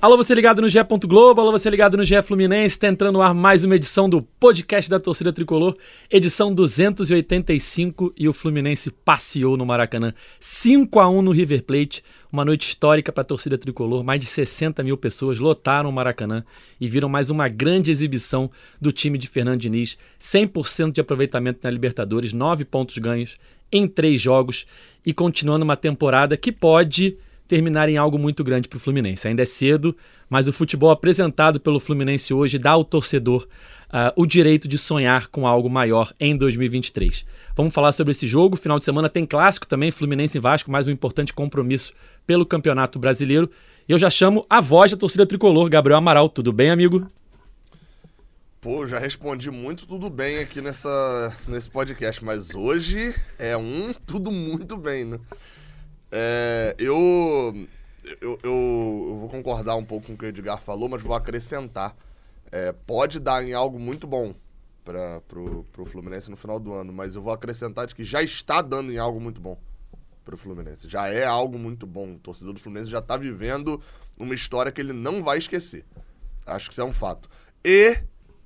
Alô, você ligado no GE. Globo, alô, você ligado no GE Fluminense, está entrando no ar mais uma edição do podcast da torcida tricolor, edição 285 e o Fluminense passeou no Maracanã 5 a 1 no River Plate, uma noite histórica para a torcida tricolor, mais de 60 mil pessoas lotaram o Maracanã e viram mais uma grande exibição do time de Fernando Diniz, 100% de aproveitamento na Libertadores, 9 pontos ganhos em 3 jogos e continuando uma temporada que pode terminar em algo muito grande para o Fluminense. Ainda é cedo, mas o futebol apresentado pelo Fluminense hoje dá ao torcedor uh, o direito de sonhar com algo maior em 2023. Vamos falar sobre esse jogo. Final de semana tem clássico também, Fluminense e Vasco, mais um importante compromisso pelo Campeonato Brasileiro. Eu já chamo a voz da torcida tricolor, Gabriel Amaral. Tudo bem, amigo? Pô, já respondi muito tudo bem aqui nessa, nesse podcast, mas hoje é um tudo muito bem, né? É, eu, eu, eu, eu, vou concordar um pouco com o que o Edgar falou, mas vou acrescentar. É, pode dar em algo muito bom para pro, pro Fluminense no final do ano, mas eu vou acrescentar de que já está dando em algo muito bom para o Fluminense. Já é algo muito bom. O torcedor do Fluminense já está vivendo uma história que ele não vai esquecer. Acho que isso é um fato. E,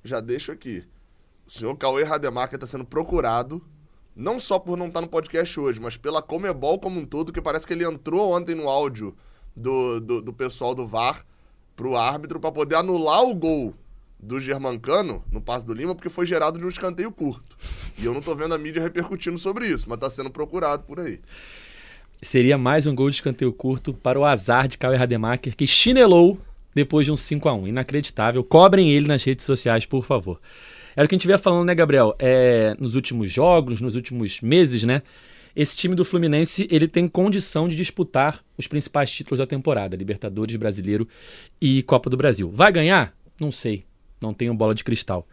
já deixo aqui, o senhor Cauê Rademacher está sendo procurado não só por não estar tá no podcast hoje, mas pela Comebol como um todo, que parece que ele entrou ontem no áudio do, do, do pessoal do VAR pro árbitro para poder anular o gol do Germancano no passe do Lima, porque foi gerado de um escanteio curto. E eu não tô vendo a mídia repercutindo sobre isso, mas tá sendo procurado por aí. Seria mais um gol de escanteio curto para o azar de Cauê Rademacher, que chinelou depois de um 5 a 1 Inacreditável. Cobrem ele nas redes sociais, por favor. Era o que a gente vinha falando, né, Gabriel? É, nos últimos jogos, nos últimos meses, né? Esse time do Fluminense ele tem condição de disputar os principais títulos da temporada, Libertadores, Brasileiro e Copa do Brasil. Vai ganhar? Não sei. Não tenho bola de cristal.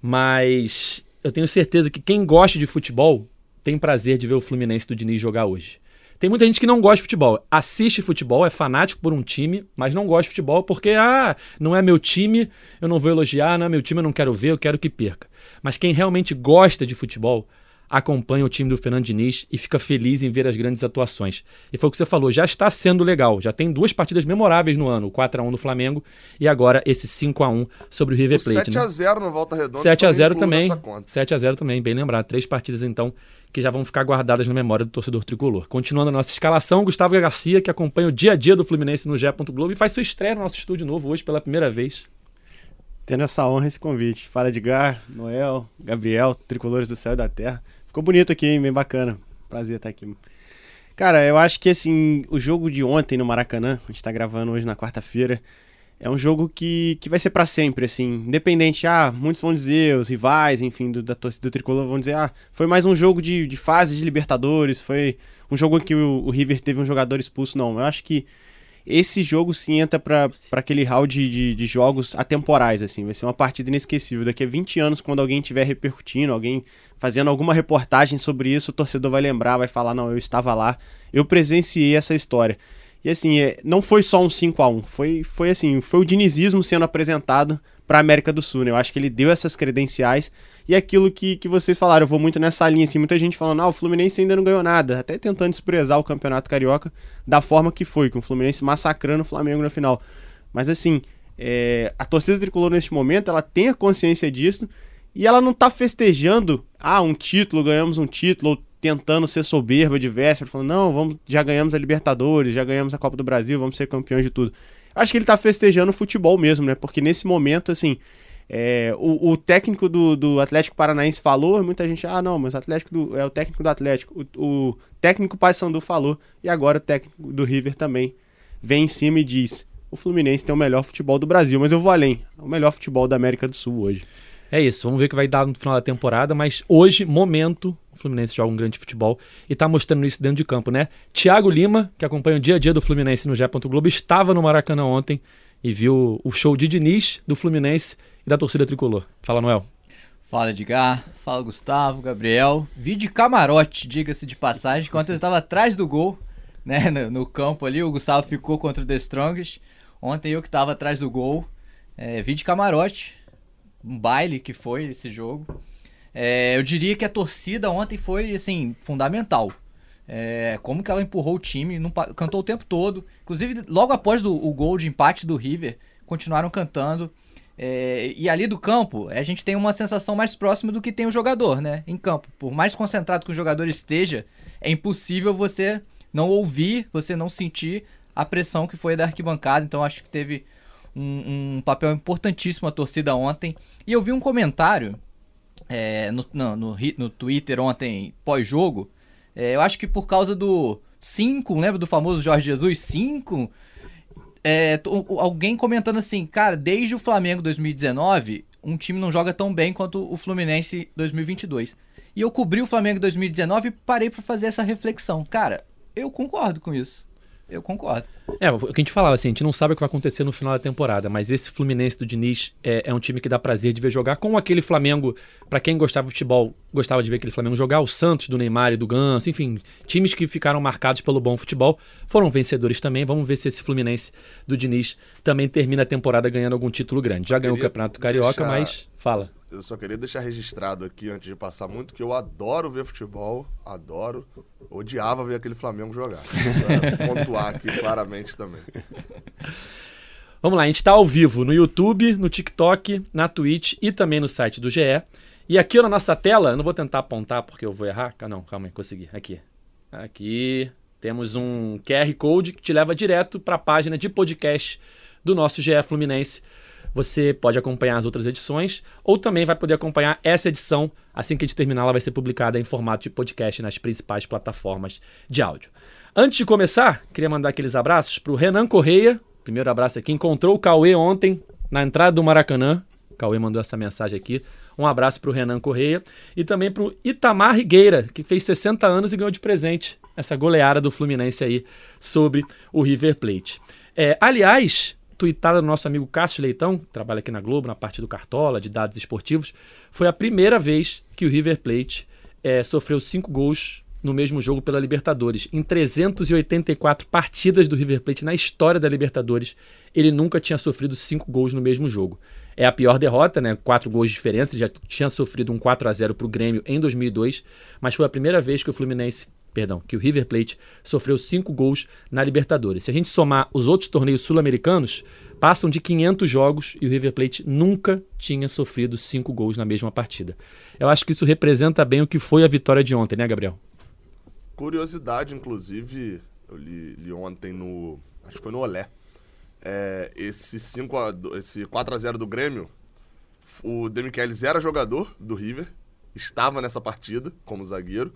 Mas eu tenho certeza que quem gosta de futebol tem prazer de ver o Fluminense do Diniz jogar hoje. Tem muita gente que não gosta de futebol. Assiste futebol, é fanático por um time, mas não gosta de futebol porque, ah, não é meu time, eu não vou elogiar, não é meu time, eu não quero ver, eu quero que perca. Mas quem realmente gosta de futebol acompanha o time do Fernando Diniz e fica feliz em ver as grandes atuações. E foi o que você falou, já está sendo legal. Já tem duas partidas memoráveis no ano, o 4 a 1 do Flamengo e agora esse 5 a 1 sobre o River Plate. 7 né? a 0 no Volta Redonda. 7 a 0 também. 7 a 0 também, bem lembrado. Três partidas então que já vão ficar guardadas na memória do torcedor tricolor. Continuando a nossa escalação, Gustavo Garcia, que acompanha o dia a dia do Fluminense no GE. Globo e faz sua estreia no nosso estúdio novo hoje pela primeira vez. Tendo essa honra, esse convite. Fala Edgar, Noel, Gabriel, tricolores do céu e da terra. Ficou bonito aqui, hein? Bem bacana. Prazer estar aqui. Cara, eu acho que assim, o jogo de ontem no Maracanã, a gente tá gravando hoje na quarta-feira, é um jogo que, que vai ser para sempre, assim. Independente, ah, muitos vão dizer, os rivais, enfim, do, da torcida do tricolor vão dizer, ah, foi mais um jogo de, de fase de Libertadores, foi um jogo em que o, o River teve um jogador expulso. Não, eu acho que esse jogo sim entra para aquele round de, de, de, jogos atemporais, assim. Vai ser uma partida inesquecível. Daqui a 20 anos, quando alguém estiver repercutindo, alguém fazendo alguma reportagem sobre isso, o torcedor vai lembrar, vai falar: não, eu estava lá, eu presenciei essa história. E assim, é, não foi só um 5 a 1 foi, foi assim, foi o dinizismo sendo apresentado para a América do Sul, né? Eu acho que ele deu essas credenciais e aquilo que, que vocês falaram, eu vou muito nessa linha, assim, muita gente falando, ah, o Fluminense ainda não ganhou nada, até tentando desprezar o Campeonato Carioca da forma que foi, com o Fluminense massacrando o Flamengo na final. Mas assim, é, a torcida tricolor neste momento, ela tem a consciência disso e ela não tá festejando, ah, um título, ganhamos um título, ou tentando ser soberba de véspera, falando, não, vamos, já ganhamos a Libertadores, já ganhamos a Copa do Brasil, vamos ser campeões de tudo. Acho que ele tá festejando o futebol mesmo, né? Porque nesse momento, assim, é, o, o, técnico do, do, Atlético Paranaense falou, muita gente, ah, não, mas o Atlético do, é o técnico do Atlético. O, o técnico Paysandu falou, e agora o técnico do River também vem em cima e diz: o Fluminense tem o melhor futebol do Brasil, mas eu vou além, o melhor futebol da América do Sul hoje. É isso, vamos ver o que vai dar no final da temporada, mas hoje, momento, o Fluminense joga um grande futebol e tá mostrando isso dentro de campo, né? Thiago Lima, que acompanha o dia a dia do Fluminense no Gé. Globo, estava no Maracanã ontem e viu o show de Diniz, do Fluminense e da torcida tricolor. Fala, Noel. Fala, Edgar. Fala, Gustavo, Gabriel. Vi de camarote, diga-se de passagem, enquanto eu estava atrás do gol, né, no, no, campo ali. O Gustavo ficou contra o The Strongest. Ontem eu que estava atrás do gol. É, vi de camarote um baile que foi esse jogo. É, eu diria que a torcida ontem foi, assim, fundamental. É, como que ela empurrou o time, não cantou o tempo todo. Inclusive, logo após do- o gol de empate do River, continuaram cantando. É, e ali do campo, a gente tem uma sensação mais próxima do que tem o jogador, né? Em campo. Por mais concentrado que o jogador esteja, é impossível você não ouvir, você não sentir a pressão que foi da arquibancada. Então acho que teve um, um papel importantíssimo a torcida ontem. E eu vi um comentário é, no, no, no, Twitter ontem, pós-jogo. É, eu acho que por causa do 5, lembra do famoso Jorge Jesus? 5? É, alguém comentando assim, cara, desde o Flamengo 2019, um time não joga tão bem quanto o Fluminense 2022. E eu cobri o Flamengo 2019 e parei pra fazer essa reflexão. Cara, eu concordo com isso. Eu concordo. É, o que a gente falava assim, a gente não sabe o que vai acontecer no final da temporada, mas esse Fluminense do Diniz é, é um time que dá prazer de ver jogar com aquele Flamengo, pra quem gostava de futebol, gostava de ver aquele Flamengo jogar, o Santos, do Neymar e do Ganso, enfim, times que ficaram marcados pelo bom futebol, foram vencedores também, vamos ver se esse Fluminense do Diniz também termina a temporada ganhando algum título grande. Já ganhou o Campeonato Carioca, deixar- mas fala. Eu só queria deixar registrado aqui, antes de passar muito, que eu adoro ver futebol, adoro. Odiava ver aquele Flamengo jogar. Pontuar aqui claramente também. Vamos lá, a gente está ao vivo no YouTube, no TikTok, na Twitch e também no site do GE. E aqui na nossa tela, eu não vou tentar apontar porque eu vou errar. Ah, Não, calma aí, consegui. Aqui. Aqui temos um QR Code que te leva direto para a página de podcast do nosso GE Fluminense. Você pode acompanhar as outras edições ou também vai poder acompanhar essa edição. Assim que a gente terminar, ela vai ser publicada em formato de podcast nas principais plataformas de áudio. Antes de começar, queria mandar aqueles abraços para o Renan Correia. Primeiro abraço aqui. Encontrou o Cauê ontem na entrada do Maracanã. O Cauê mandou essa mensagem aqui. Um abraço para o Renan Correia. E também para o Itamar Rigueira, que fez 60 anos e ganhou de presente essa goleada do Fluminense aí sobre o River Plate. É, aliás, tuitada do nosso amigo Cássio Leitão, que trabalha aqui na Globo, na parte do Cartola, de dados esportivos, foi a primeira vez que o River Plate é, sofreu cinco gols no mesmo jogo pela Libertadores. Em 384 partidas do River Plate na história da Libertadores, ele nunca tinha sofrido cinco gols no mesmo jogo. É a pior derrota, né? Quatro gols de diferença. Ele já tinha sofrido um 4 a 0 para o Grêmio em 2002, mas foi a primeira vez que o Fluminense, perdão, que o River Plate sofreu cinco gols na Libertadores. Se a gente somar os outros torneios sul-americanos, passam de 500 jogos e o River Plate nunca tinha sofrido cinco gols na mesma partida. Eu acho que isso representa bem o que foi a vitória de ontem, né, Gabriel? Curiosidade, inclusive, eu li, li ontem no. Acho que foi no Olé. É, esse, 5 a, esse 4x0 do Grêmio, o Demichelis era jogador do River, estava nessa partida como zagueiro,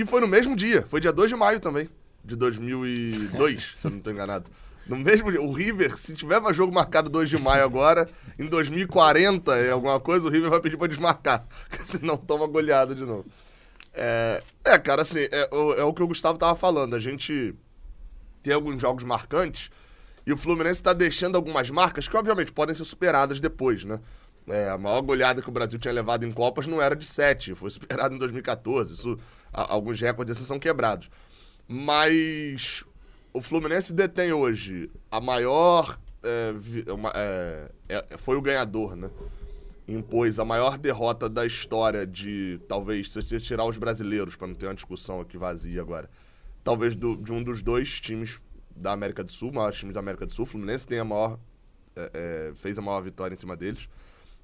e foi no mesmo dia, foi dia 2 de maio também, de 2002, se eu não estou enganado. No mesmo dia, o River, se tiver mais jogo marcado 2 de maio agora, em 2040 é alguma coisa, o River vai pedir para desmarcar, senão toma goleada de novo. É, é, cara, assim, é, o- é o que o Gustavo tava falando. A gente tem alguns jogos marcantes e o Fluminense tá deixando algumas marcas que, obviamente, podem ser superadas depois, né? É, a maior goleada que o Brasil tinha levado em Copas não era de 7, foi superada em 2014. Isso, a- alguns recordes são quebrados. Mas o Fluminense detém hoje a maior. é, vi- uma- é, é, foi o ganhador, né? impôs a maior derrota da história de, talvez, se você tirar os brasileiros, para não ter uma discussão aqui vazia agora, talvez do- de um dos dois times da América do Sul, maiores times da América do Sul. O Fluminense tem a maior, é, é, fez a maior vitória em cima deles.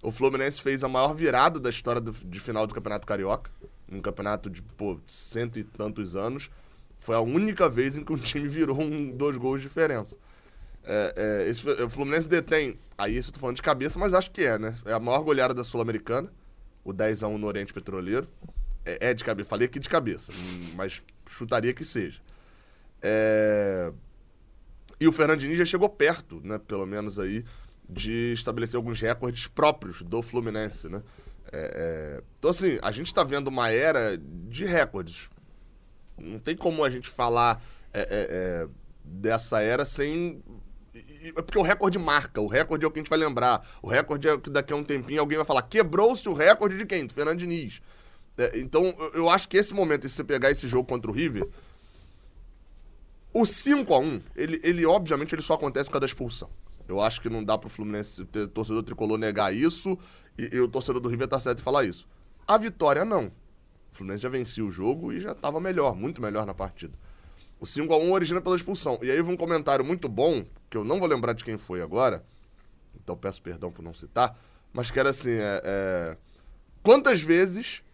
O Fluminense fez a maior virada da história do- de final do Campeonato Carioca, um campeonato de, pô, cento e tantos anos. Foi a única vez em que um time virou um, dois gols de diferença. É, é, esse, o Fluminense detém, aí isso eu tô falando de cabeça, mas acho que é, né? É a maior goleada da Sul-Americana, o 10x1 no Oriente Petroleiro. É, é de cabeça, falei aqui de cabeça, hum, mas chutaria que seja. É, E o Fernandinho já chegou perto, né? Pelo menos aí, de estabelecer alguns recordes próprios do Fluminense, né? É, é, Então, assim, a gente tá vendo uma era de recordes. Não tem como a gente falar é, é, é, dessa era sem. É porque o recorde marca, o recorde é o que a gente vai lembrar. O recorde é que daqui a um tempinho alguém vai falar: quebrou-se o recorde de quem? Do Fernando Diniz. É, então, eu- acho que esse momento, se você pegar esse jogo contra o River, o 5x1, ele, ele obviamente ele só acontece por causa da expulsão. Eu acho que não dá pro Fluminense, ter, torcedor tricolor negar isso e, e o torcedor do River tá certo em falar isso. A vitória não. O Fluminense já vencia o jogo e já estava melhor, muito melhor na partida. O 5 a 1 origina pela expulsão. E aí houve um comentário muito bom, que eu não vou lembrar de quem foi agora, então peço perdão por não citar, mas que era assim, é, é... quantas vezes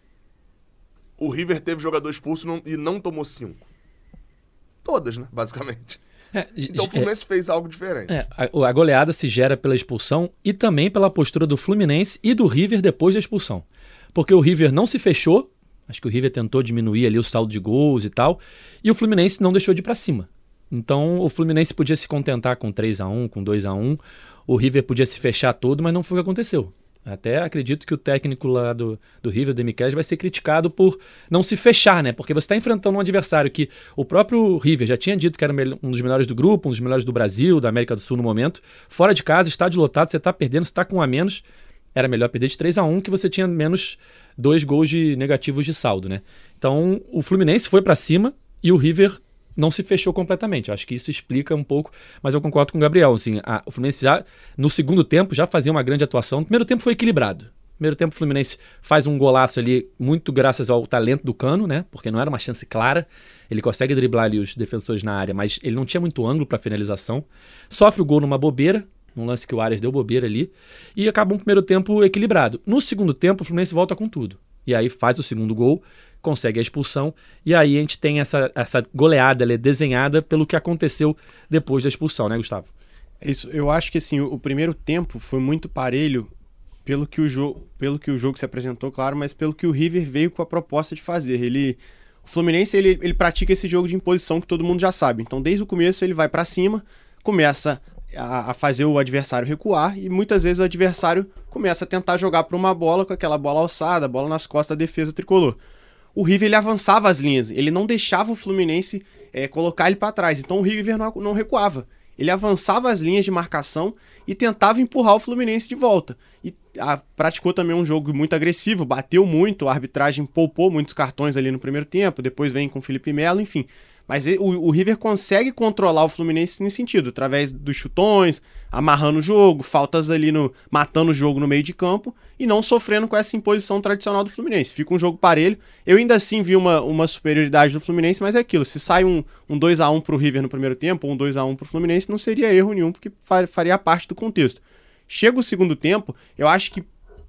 o River teve jogador expulso e não tomou 5? Todas, né, basicamente. É, então o Fluminense é, fez algo diferente. É, a, a, goleada se gera pela expulsão e também pela postura do Fluminense e do River depois da expulsão. Porque o River não se fechou, acho que o River tentou diminuir ali o saldo de gols e tal, e o Fluminense não deixou de ir para cima. Então o Fluminense podia se contentar com 3 a 1 com 2 a 1 o River podia se fechar todo, mas não foi o que aconteceu. Até acredito que o técnico lá do, do River, Demichelis, vai ser criticado por não se fechar, né? Porque você está enfrentando um adversário que o próprio River já tinha dito que era um dos melhores do grupo, um dos melhores do Brasil, da América do Sul no momento. Fora de casa, estádio lotado, você está perdendo, você está com um a menos. Era melhor perder de 3 a 1 que você tinha menos dois gols de negativos de saldo, né? Então o Fluminense foi para cima e o River não se fechou completamente. Acho que isso explica um pouco, mas eu concordo com o Gabriel. Assim, a, o Fluminense já, no segundo tempo, já fazia uma grande atuação. No primeiro tempo foi equilibrado. Primeiro tempo, o Fluminense faz um golaço ali, muito graças ao talento do Cano, né? Porque não era uma chance clara. Ele consegue driblar ali os defensores na área, mas ele não tinha muito ângulo para finalização. Sofre o gol numa bobeira, num lance que o Arias deu bobeira ali, e acaba um primeiro tempo equilibrado. No segundo tempo, o Fluminense volta com tudo. E aí faz o segundo gol consegue a expulsão, e aí a gente tem essa, essa goleada é desenhada pelo que aconteceu depois da expulsão, né, Gustavo? É isso, eu acho que assim, o, o primeiro tempo foi muito parelho pelo que, o jogo, pelo que o jogo se apresentou, claro, mas pelo que o River veio com a proposta de fazer. Ele, o Fluminense ele, ele pratica esse jogo de imposição que todo mundo já sabe. Então, desde o começo, ele vai para cima, começa a, a, fazer o adversário recuar e muitas vezes o adversário começa a tentar jogar para uma bola com aquela bola alçada, bola nas costas da defesa tricolor o River ele avançava as linhas, ele não deixava o Fluminense é, colocar ele para trás. Então o River não, não recuava. Ele avançava as linhas de marcação e tentava empurrar o Fluminense de volta. E a, praticou também um jogo muito agressivo, bateu muito, a arbitragem poupou muitos cartões ali no primeiro tempo, depois vem com o Felipe Melo, enfim. Mas o, o, River consegue controlar o Fluminense nesse sentido, através dos chutões, amarrando o jogo, faltas ali no. matando o jogo no meio de campo e não sofrendo com essa imposição tradicional do Fluminense. Fica um jogo parelho. Eu ainda assim vi uma, uma superioridade do Fluminense, mas é aquilo. Se sai um, um 2x1 pro River no primeiro tempo, ou um 2x1 pro Fluminense, não seria erro nenhum, porque faria parte do contexto. Chega o segundo tempo, eu acho que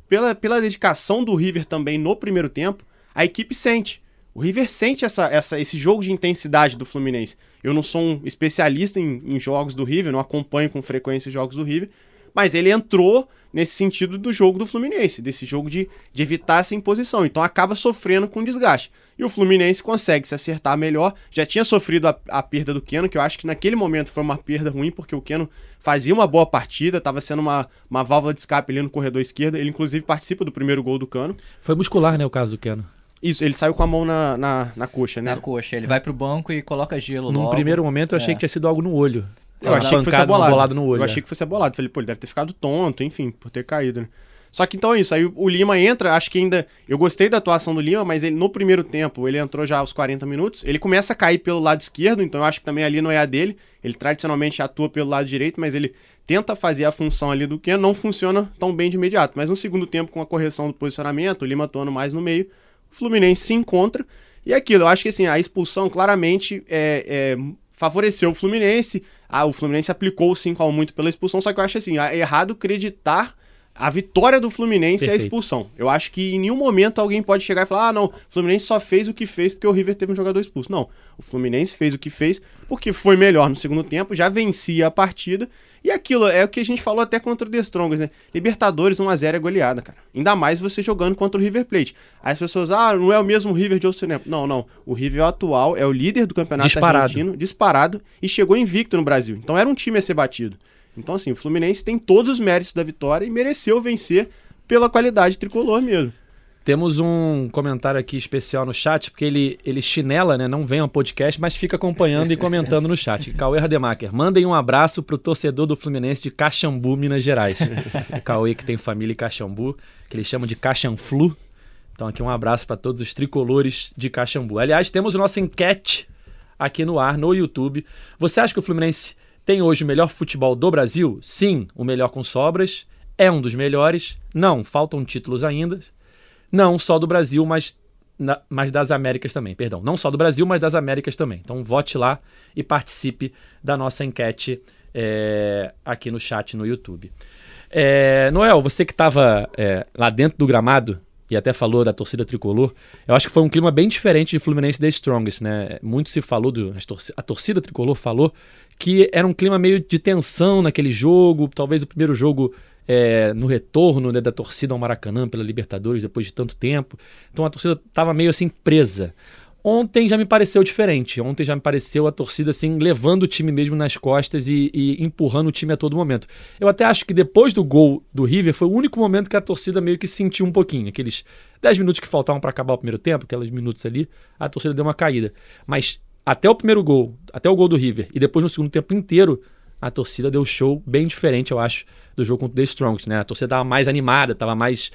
pela, pela dedicação do River também no primeiro tempo, a equipe sente. O River sente essa, essa, esse jogo de intensidade do Fluminense. Eu não sou um especialista em, em jogos do River, não acompanho com frequência os jogos do River, mas ele entrou nesse sentido do jogo do Fluminense, desse jogo de, de evitar essa imposição. Então acaba sofrendo com desgaste. E o Fluminense consegue se acertar melhor. Já tinha sofrido a, a perda do Keno, que eu acho que naquele momento foi uma perda ruim, porque o Keno fazia uma boa partida, estava sendo uma, uma válvula de escape ali no corredor esquerdo. Ele, inclusive, participa do primeiro gol do Cano. Foi muscular, né, o caso do Keno. Isso, ele saiu com a mão na, na, na coxa, né? Na coxa. Ele vai pro banco e coloca gelo Num logo. primeiro momento eu achei é. que tinha sido algo no olho. Eu achei que fosse abolado. no olho. Eu achei é. que fosse abolado. Falei, pô, ele deve ter ficado tonto, enfim, por ter caído, né? Só que então é isso. Aí o Lima entra, acho que ainda. Eu gostei da atuação do Lima, mas ele no primeiro tempo, ele entrou já aos 40 minutos. Ele começa a cair pelo lado esquerdo, então eu acho que também ali não é a dele. Ele tradicionalmente atua pelo lado direito, mas ele tenta fazer a função ali do que não funciona tão bem de imediato. Mas no segundo tempo, com a correção do posicionamento, o Lima atuando mais no meio, Fluminense se encontra. E é aquilo, eu acho que assim, a expulsão claramente é, é, favoreceu o Fluminense. Ah, o Fluminense aplicou o 5x1 muito pela expulsão, só que eu acho assim, é errado acreditar a vitória do Fluminense Perfeito. é a expulsão. Eu acho que em nenhum momento alguém pode chegar e falar: ah, não, o Fluminense só fez o que fez porque o River teve um jogador expulso. Não, o Fluminense fez o que fez porque foi melhor no segundo tempo, já vencia a partida. E aquilo é o que a gente falou até contra o The Strongers, né? Libertadores 1x0 é goleada, cara. Ainda mais você jogando contra o River Plate. Aí as pessoas, ah, não é o mesmo River de outro tempo. Não, não. O River atual é o líder do campeonato disparado. argentino, disparado, e chegou invicto no Brasil. Então era um time a ser batido. Então, assim, o Fluminense tem todos os méritos da vitória e mereceu vencer pela qualidade tricolor mesmo. Temos um comentário aqui especial no chat, porque ele, ele chinela, né? Não vem ao podcast, mas fica acompanhando e comentando no chat. Cauê Rademacher, mandem um abraço pro torcedor do Fluminense de Caxambu, Minas Gerais. Cauê que tem família em Caxambu, que eles chamam de Caxanflu. Então aqui um abraço para todos os tricolores de Caxambu. Aliás, temos o nosso enquete aqui no ar, no YouTube. Você acha que o Fluminense tem hoje o melhor futebol do Brasil? Sim, o melhor com sobras. É um dos melhores. Não, faltam títulos ainda. Não só do Brasil, mas na- mas das Américas também, perdão. Não só do Brasil, mas das Américas também. Então vote lá e participe da nossa enquete é, aqui no chat no YouTube. É, Noel, você que estava lá dentro do gramado e até falou da torcida tricolor, eu acho que foi um clima bem diferente de Fluminense The Strongest, né? Muito se falou, do, a torcida tricolor falou que era um clima meio de tensão naquele jogo, talvez o primeiro jogo é, no retorno né, da torcida ao Maracanã pela Libertadores depois de tanto tempo. Então a torcida estava meio assim presa. Ontem já me pareceu diferente. Ontem já me pareceu a torcida assim levando o time mesmo nas costas e, e empurrando o time a todo momento. Eu até acho que depois do gol do River foi o único momento que a torcida meio que sentiu um pouquinho. Aqueles 10 minutos que faltavam para acabar o primeiro tempo, aqueles minutos ali, a torcida deu uma caída. Mas até o primeiro gol, até o gol do River e depois no segundo tempo inteiro, a torcida deu show bem diferente, eu acho, do jogo contra o The Strongest, né? A torcida tava mais animada, tava mais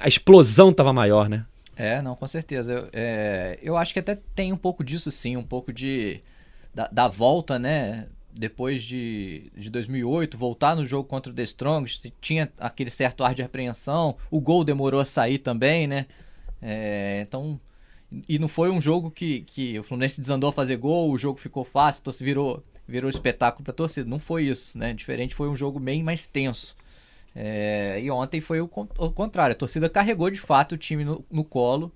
a explosão tava maior, né? É, não, com certeza. Eu, é, eu acho que até tem um pouco disso sim, um pouco de da, da volta, né? Depois de, de 2008, voltar no jogo contra o The Strongest, tinha aquele certo ar de apreensão, o gol demorou a sair também, né? É, então, e não foi um jogo que, que o Fluminense desandou a fazer gol, o jogo ficou fácil, então virou, virou espetáculo pra torcida. Não foi isso, né? Diferente, foi um jogo bem mais tenso. É, e ontem foi o, o contrário. A torcida carregou de fato o time no, no colo.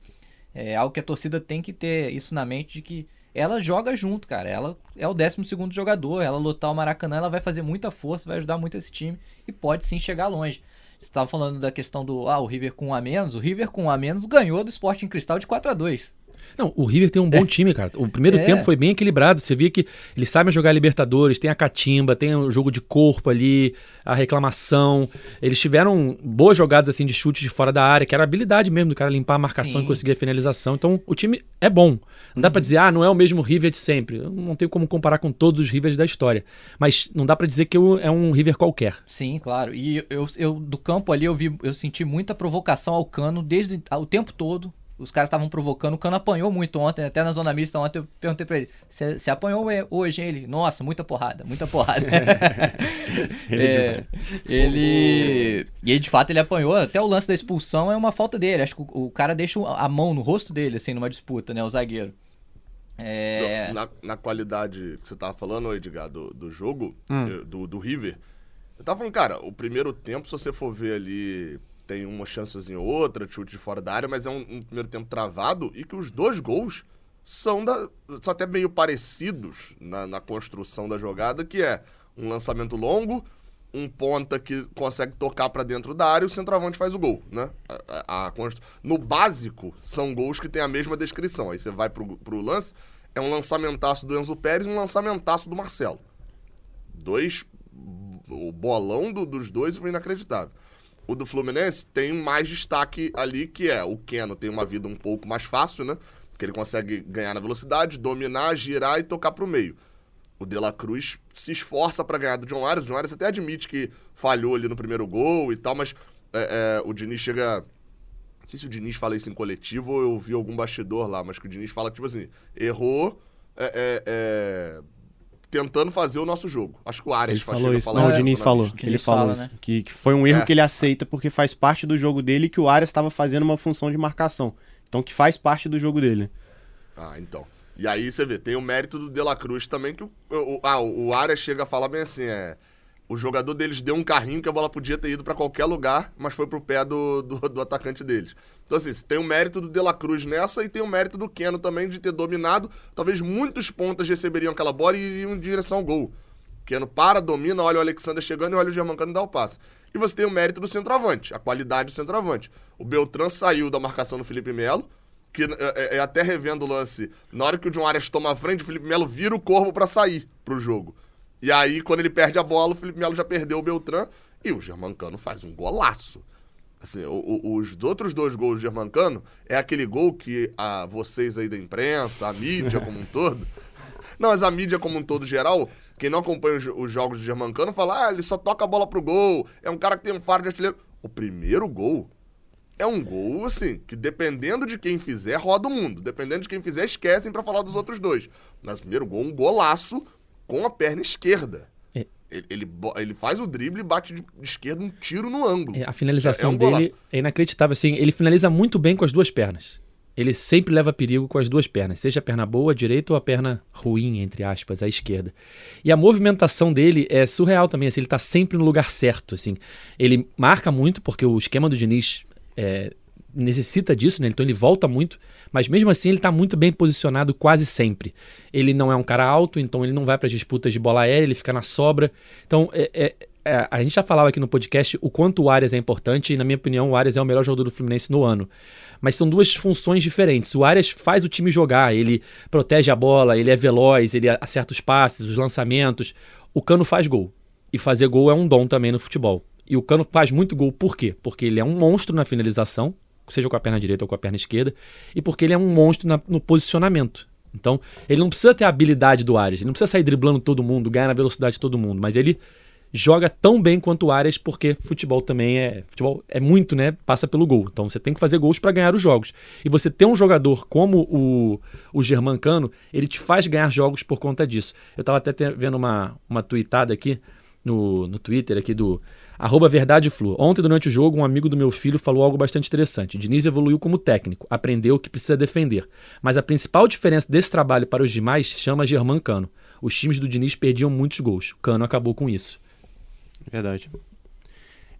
É algo que a torcida tem que ter isso na mente de que ela joga junto, cara. Ela é o 12 segundo jogador. Ela lotar o Maracanã, ela vai fazer muita força, vai ajudar muito esse time e pode sim chegar longe. Você estava falando da questão do ah, o River com um a menos. O River com um a menos ganhou do Sporting Cristal de 4 a 2 Não, o River tem um bom time, cara. O primeiro É. tempo foi bem equilibrado. Você via que eles sabem jogar Libertadores, tem a catimba, tem o jogo de corpo ali, a reclamação. Eles tiveram boas jogadas assim de chute de fora da área, que era a habilidade mesmo do cara limpar a marcação Sim. e conseguir a finalização. Então, o time é bom. Não dá pra dizer, ah, não é o mesmo River de sempre. Eu não tenho como comparar com todos os Rivers da história. Mas não dá pra dizer que eu- é um River qualquer. Sim, claro. E eu, eu do campo ali eu vi, eu senti muita provocação ao Cano desde o tempo todo. Os caras estavam provocando, o Cano apanhou muito ontem, até na zona mista ontem eu perguntei pra ele: Você apanhou hoje, hein?" ele? Nossa, muita porrada, muita porrada. Ele é É, ele. E ele, de fato ele apanhou. Até o lance da expulsão é uma falta dele. Acho que o, o cara deixa a mão no rosto dele, assim, numa disputa, né? O zagueiro. É. Na, na qualidade que você tava falando, Edgar, do, do jogo, Hum. eh, do, do River, eu tava falando, cara, o primeiro tempo, se você for ver ali, tem uma chancezinha ou outra, chute de fora da área, mas é um, um primeiro tempo travado e que os dois gols são, da, são até meio parecidos na, na construção da jogada, que é um lançamento longo, um ponta que consegue tocar pra dentro da área e o centroavante faz o gol, né? A- a- a No básico, são gols que têm a mesma descrição. Aí você vai pro, pro lance, é um lançamentaço do Enzo Pérez e um lançamentaço do Marcelo. Dois. O bolão do- dos dois foi inacreditável. O do Fluminense tem mais destaque ali, que é o Keno tem uma vida um pouco mais fácil, né? Que ele consegue ganhar na velocidade, dominar, girar e tocar pro meio. O De La Cruz se esforça pra ganhar do John Arias. O John Arias até admite que falhou ali no primeiro gol e tal, mas é, é, o Diniz chega. Não sei se o Diniz fala isso em coletivo ou eu vi algum bastidor lá, mas que o Diniz fala tipo assim, errou é, é, é, tentando fazer o nosso jogo. Acho que o Arias Ele faz- falou isso. Não, o isso Diniz falou. ele falou fala, isso. né? Que, que foi um erro É. que ele aceita porque faz parte do jogo dele e que o Arias estava fazendo uma função de marcação. Então que faz parte do jogo dele. Ah, então. E aí você vê, tem o mérito do De La Cruz também, que o, o, ah, o Arias chega a falar bem assim, é... O jogador deles deu um carrinho que a bola podia ter ido pra qualquer lugar, mas foi pro pé do, do, do atacante deles. Então, assim, tem o mérito do De La Cruz nessa e tem o mérito do Keno também de ter dominado. Talvez muitos pontas receberiam aquela bola e iriam em direção ao gol. Keno para, domina, olha o Alexander chegando e olha o Germancano dá o passe. E você tem o mérito do centroavante, a qualidade do centroavante. O Beltrán saiu da marcação do Felipe Melo, que é, é- é até revendo o lance, na hora que o John Arias toma a frente, o Felipe Melo vira o corpo pra sair pro jogo. E aí, quando ele perde a bola, o Felipe Melo já perdeu o Beltrán e o Germancano faz um golaço. Assim, o- o- os outros dois gols do Germancano é aquele gol que a, vocês aí da imprensa, a mídia como um todo. Não, mas a mídia como um todo geral, quem não acompanha os, os jogos do Germancano, fala: ah, ele só toca a bola pro gol, é um cara que tem um faro de artilheiro. O primeiro gol é um gol, assim, que dependendo de quem fizer, roda o mundo. Dependendo de quem fizer, esquecem pra falar dos outros dois. Mas o primeiro gol, um golaço com a perna esquerda. É. Ele, ele, ele faz o drible e bate de, esquerda um tiro no ângulo. É, a finalização É um dele é inacreditável. Assim, ele finaliza muito bem com as duas pernas. ele sempre leva perigo com as duas pernas, seja a perna boa, a direita ou a perna ruim, entre aspas, a esquerda. E a movimentação dele é surreal também, assim, ele está sempre no lugar certo, assim. Ele marca muito, porque o esquema do Diniz é, necessita disso, né? Então ele volta muito, mas mesmo assim ele está muito bem posicionado quase sempre. Ele não é um cara alto, então ele não vai para as disputas de bola aérea, ele fica na sobra. Então é, é, é, a gente já falava aqui no podcast o quanto o Arias é importante, e na minha opinião o Arias é o melhor jogador do Fluminense no ano. Mas são duas funções diferentes. O Arias faz o time jogar, ele protege a bola, ele é veloz, ele acerta os passes, os lançamentos. O Cano faz gol. E fazer gol é um dom também no futebol. E o Cano faz muito gol por quê? Porque ele é um monstro na finalização, seja com a perna direita ou com a perna esquerda, e porque ele é um monstro na, no posicionamento. Então, ele não precisa ter a habilidade do Arias, ele não precisa sair driblando todo mundo, ganhar na velocidade de todo mundo, mas ele joga tão bem quanto o Arias, porque futebol também é. Futebol é muito, né? Passa pelo gol. Então você tem que fazer gols para ganhar os jogos. E você ter um jogador como o, o Germancano, ele te faz ganhar jogos por conta disso. Eu tava até vendo uma, uma tweetada aqui no, no Twitter aqui do arroba Verdade Flu. Ontem, durante o jogo, um amigo do meu filho falou algo bastante interessante. Diniz evoluiu como técnico, aprendeu que precisa defender. Mas a principal diferença desse trabalho para os demais chama Germán Cano. Os times do Diniz perdiam muitos gols. Cano acabou com isso. Verdade.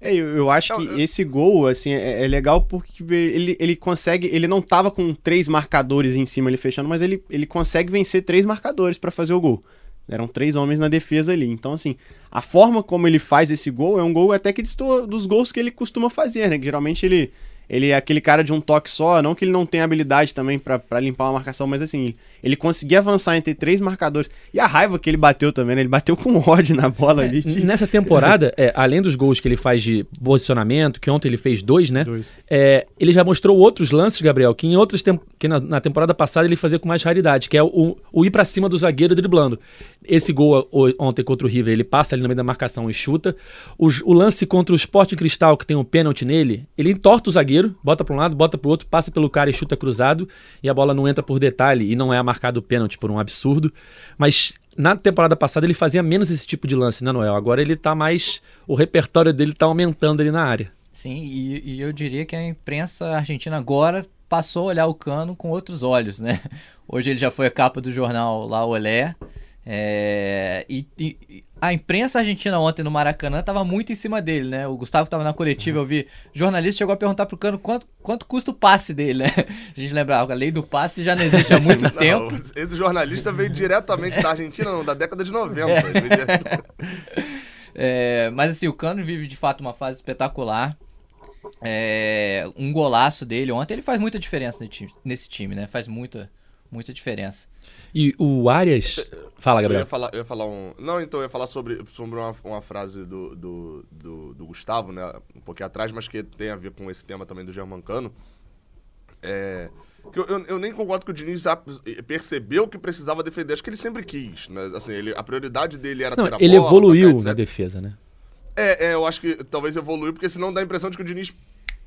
É, eu, eu acho que esse gol, assim, é, é, legal porque ele, ele consegue. Ele não tava com três marcadores em cima ele fechando, mas ele, ele consegue vencer três marcadores para fazer o gol. Eram três homens na defesa ali. Então, assim, a forma como ele faz esse gol é um gol até que dos gols que ele costuma fazer, né? Geralmente ele ele é aquele cara de um toque só, não que ele não tenha habilidade também para limpar uma marcação, mas assim, ele conseguia avançar entre três marcadores. E a raiva que ele bateu também, né? Ele bateu com ódio na bola é, ali. Nessa temporada, é, além dos gols que ele faz de posicionamento, que ontem ele fez dois, né? Dois. É, ele já mostrou outros lances, Gabriel, que em outras que na, na, temporada passada ele fazia com mais raridade, que é o, o ir para cima do zagueiro driblando. Esse gol ontem contra o River, ele passa ali no meio da marcação e chuta. O, o lance contra o Sport Cristal, que tem um pênalti nele, ele entorta o zagueiro zagueiro, bota para um lado, bota para o outro, passa pelo cara e chuta cruzado, e a bola não entra por detalhe e não é marcado pênalti por um absurdo. Mas na temporada passada ele fazia menos esse tipo de lance, né, Noel? Agora ele tá mais. O repertório dele tá aumentando ali na área. Sim, e, e eu diria que a imprensa argentina agora passou a olhar o Cano com outros olhos, né? Hoje ele já foi a capa do jornal lá Olé. É, e, e, a imprensa argentina ontem no Maracanã estava muito em cima dele, né? O Gustavo estava na coletiva, eu vi. jornalista chegou a perguntar pro Cano quanto, quanto custa o passe dele, né? A gente lembra, a lei do passe já não existe há muito não, tempo. Esse jornalista veio diretamente da Argentina, não, da década de 90. É, mas assim, o Cano vive de fato uma fase espetacular. É, um golaço dele ontem, ele faz muita diferença nesse time, né? Faz muita, muita diferença. E o Arias. Fala, Gabriel. Eu ia falar, eu ia falar um. Não, então, eu ia falar sobre, sobre uma, uma frase do, do, do, do, Gustavo, né? Um pouquinho atrás, mas que tem a ver com esse tema também do Germancano. É. Que eu, eu, eu, nem concordo que o Diniz percebeu que precisava defender. Acho que ele sempre quis, né? Assim, ele, a prioridade dele era Não, ter a ele bola. Ele evoluiu na defesa, né? É, é, eu acho que talvez evoluiu, porque senão dá a impressão de que o Diniz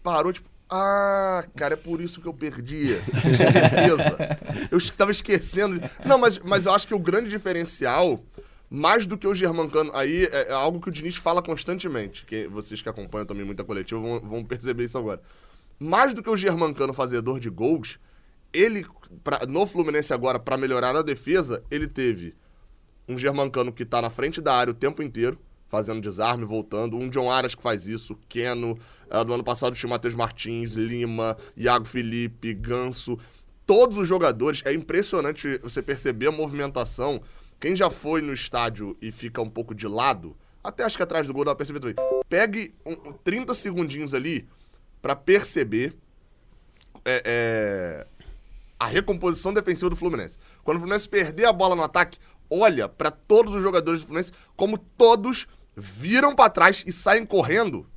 parou, tipo, ah, cara, é por isso que eu perdia. defesa. eu estava esquecendo. Não, mas, mas eu acho que o grande diferencial, mais do que o Germancano, aí é, é algo que o Diniz fala constantemente. Que vocês que acompanham também muita coletiva vão, vão perceber isso agora. Mais do que o Germancano fazedor de gols, ele, pra, no Fluminense agora, para melhorar a defesa, ele teve um Germancano que tá na frente da área o tempo inteiro fazendo desarme, voltando. Um John Aras que faz isso, Keno. Uh, do ano passado tinha Matheus Martins, Lima, Iago Felipe, Ganso. Todos os jogadores, é impressionante você perceber a movimentação. Quem já foi no estádio e fica um pouco de lado, até acho que atrás do gol dá pra perceber também. Pegue um, 30 segundinhos ali para perceber é, é, a recomposição defensiva do Fluminense. Quando o Fluminense perder a bola no ataque, olha para todos os jogadores do Fluminense como todos viram para trás e saem correndo.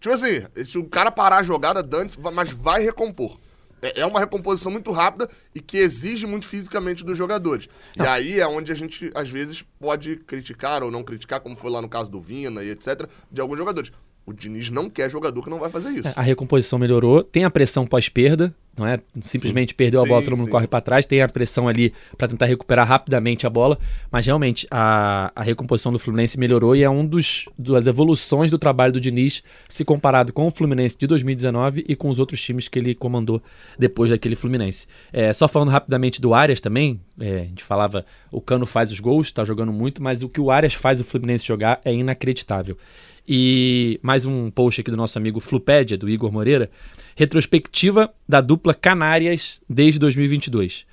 Tipo assim, se o cara parar a jogada, Dantes, mas vai recompor. É, é uma recomposição muito rápida e que exige muito fisicamente dos jogadores. Não. E aí é onde a gente, às vezes, pode criticar ou não criticar, como foi lá no caso do Vina e etc., de alguns jogadores. O Diniz não quer jogador que não vai fazer isso. A recomposição melhorou, tem a pressão pós-perda, não é? Simplesmente perdeu a Sim, bola, todo mundo sim. corre para trás, tem a pressão ali para tentar recuperar rapidamente a bola, mas realmente a, a recomposição do Fluminense melhorou e é um dos das evoluções do trabalho do Diniz se comparado com o Fluminense de 2019 e com os outros times que ele comandou depois daquele Fluminense. É, só falando rapidamente do Arias também, é, a gente falava o Cano faz os gols, tá jogando muito, mas o que o Arias faz o Fluminense jogar é inacreditável. E mais um post aqui do nosso amigo Flupédia, do Igor Moreira. Retrospectiva da dupla Canárias desde 2022.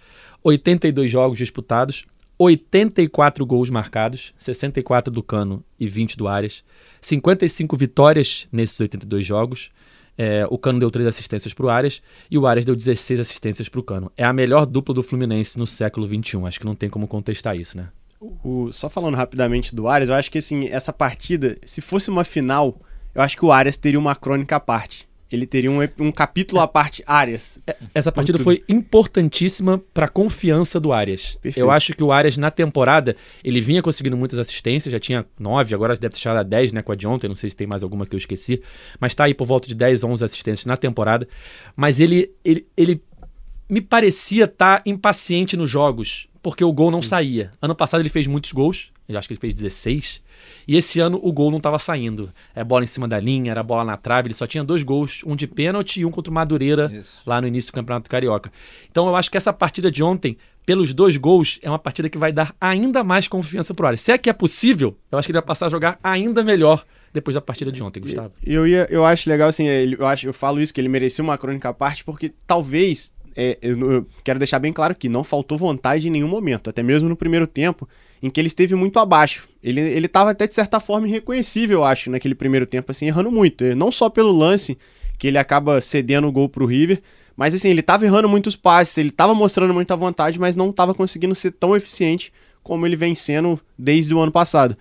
82 jogos disputados, 84 gols marcados, 64 do Cano e 20 do Arias. 55 vitórias nesses 82 jogos. É, o Cano deu 3 assistências para o Arias e o Arias deu 16 assistências para o Cano. É a melhor dupla do Fluminense no século XXI. Acho que não tem como contestar isso, né? O- só falando rapidamente do Arias, eu acho que assim, essa partida, se fosse uma final, eu acho que o Arias teria uma crônica à parte. Ele teria um, um capítulo à parte Arias. Essa partida tudo. foi importantíssima para a confiança do Arias. Perfeito. Eu acho que o Arias, na temporada, ele vinha conseguindo muitas assistências, já tinha nove, agora deve ter chegado a 10, né, com a de ontem, não sei se tem mais alguma que eu esqueci, mas tá aí por volta de 10, 11 assistências na temporada. Mas ele, ele, ele me parecia estar impaciente nos jogos, porque o gol não saía. Ano passado ele fez muitos gols, eu acho que ele fez 16, e esse ano o gol não estava saindo. É bola em cima da linha, era bola na trave, ele só tinha dois gols, um de pênalti e um contra o Madureira Isso. lá no início do Campeonato Carioca. Então eu acho que essa partida de ontem, pelos dois gols, é uma partida que vai dar ainda mais confiança pro Arias. Se é que é possível, eu acho que ele vai passar a jogar ainda melhor depois da partida de ontem, Gustavo. Eu, ia, eu acho legal, assim, ele- eu, acho, eu falo isso, que ele merecia uma crônica à parte, porque talvez, é, eu, quero deixar bem claro que não faltou vontade em nenhum momento, até mesmo no primeiro tempo, em que ele esteve muito abaixo. Ele, ele tava até, de certa forma, irreconhecível, eu acho, naquele primeiro tempo, assim, errando muito. Não só pelo lance, que ele acaba cedendo o gol pro River, mas assim, ele tava errando muitos passes, ele tava mostrando muita vontade, mas não tava conseguindo ser tão eficiente como ele vem sendo desde o ano passado.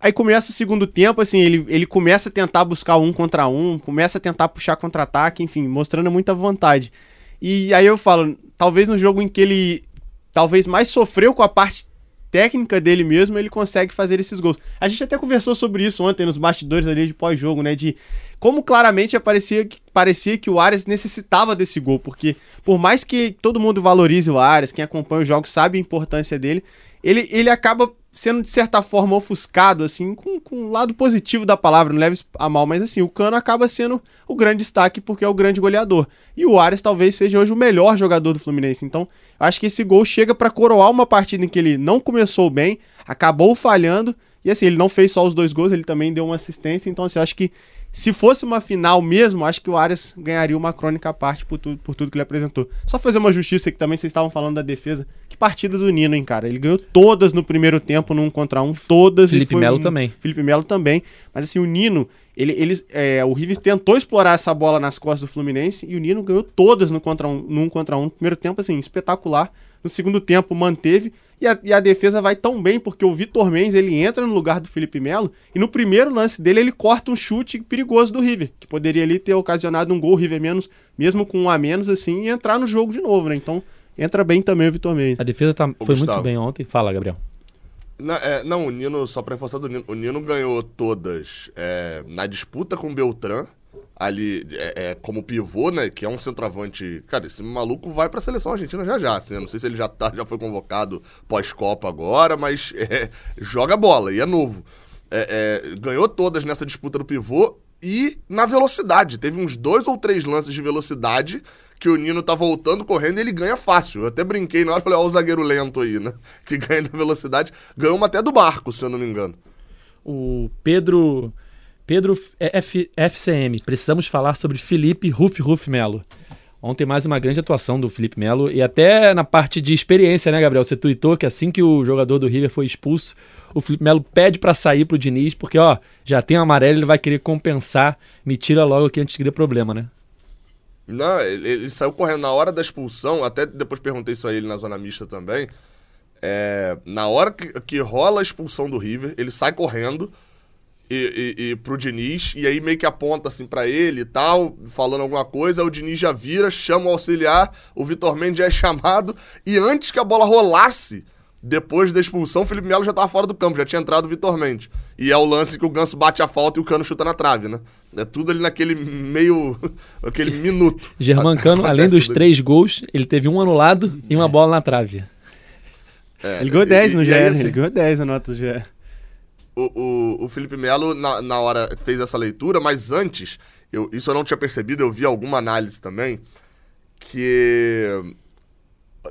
Aí começa o segundo tempo, assim, ele, ele começa a tentar buscar um contra um, começa a tentar puxar contra-ataque, enfim, mostrando muita vontade. E aí eu falo, talvez no jogo em que ele talvez mais sofreu com a parte técnica dele mesmo, ele consegue fazer esses gols. A gente até conversou sobre isso ontem nos bastidores ali de pós-jogo, né, de como claramente parecia, que- parecia que o Arias necessitava desse gol, porque por mais que todo mundo valorize o Arias, quem acompanha os jogos sabe a importância dele, ele, ele acaba sendo de certa forma ofuscado, assim, com, com o lado positivo da palavra, não leve a mal, mas assim, o Cano acaba sendo o grande destaque porque é o grande goleador. E o Arias talvez seja hoje o melhor jogador do Fluminense. Então, acho que esse gol chega pra coroar uma partida em que ele não começou bem, acabou falhando, e assim, ele não fez só os dois gols, ele também deu uma assistência, então assim, acho que se fosse uma final mesmo, acho que o Arias ganharia uma crônica à parte por tudo, por tudo que ele apresentou. Só fazer uma justiça que também vocês estavam falando da defesa. Que partida do Nino, hein, cara? Ele ganhou todas no primeiro tempo, num contra um, todas. e Felipe Melo um- também. Felipe Melo também. Mas assim, o Nino, ele, ele, é, o Rives tentou explorar essa bola nas costas do Fluminense e o Nino ganhou todas no contra um, num contra um. No primeiro tempo, assim, espetacular. No segundo tempo, manteve. E a, e a defesa vai tão bem, porque o Vitor Mendes, ele entra no lugar do Felipe Melo e no primeiro lance dele, ele corta um chute perigoso do River, que poderia ali ter ocasionado um gol, o River menos, mesmo com um a menos, assim, e entrar no jogo de novo, né? Então, entra bem também o Vitor Mendes. A defesa tá- foi muito Gustavo. bem ontem. Fala, Gabriel. Na- é, não, o Nino, só pra reforçar do Nino, o Nino ganhou todas é, na disputa com o Beltrán, ali é, é, como pivô, né? Que é um centroavante. Cara, esse maluco vai pra seleção argentina já já. Assim, não sei se ele já, tá, já foi convocado pós-Copa agora, mas é, joga bola e é novo. É, é, ganhou todas nessa disputa do pivô e na velocidade. Teve uns dois ou três lances de velocidade que o Nino tá voltando, correndo e ele ganha fácil. Eu até brinquei na hora, falei, ó, o zagueiro lento aí, né? Que ganha na velocidade. Ganhou uma até do barco, se eu não me engano. O Pedro. Pedro F- FCM. Precisamos falar sobre Felipe Ruf Ruf Melo. Ontem mais uma grande atuação do Felipe Melo e até na parte de experiência, né, Gabriel? Você tuitou que assim que o jogador do River foi expulso, o Felipe Melo pede pra sair pro Diniz, porque ó, já tem amarelo, ele vai querer compensar, me tira logo aqui antes que dê problema, né? Não, ele, ele saiu correndo na hora da expulsão, até depois perguntei isso a ele na zona mista também. É, na hora que, que rola a expulsão do River, ele sai correndo e, e, e pro Diniz, e aí meio que aponta assim pra ele e tal, falando alguma coisa, aí o Diniz já vira, chama o auxiliar, o Vitor Mendes já é chamado, e antes que a bola rolasse, Depois da expulsão, o Felipe Melo já tava fora do campo, já tinha entrado o Vitor Mendes. E é o lance que o Ganso bate a falta e o Cano chuta na trave, né? É tudo ali naquele meio. aquele minuto. Germancano, Acontece além dos três gols, ele teve um anulado e uma bola na trave. É, Ele ganhou 10 no né? assim, Ele ganhou 10 na nota do GE. O, o, o Felipe Melo, na, na hora, fez essa leitura, mas antes, eu, isso eu não tinha percebido, eu vi alguma análise também, que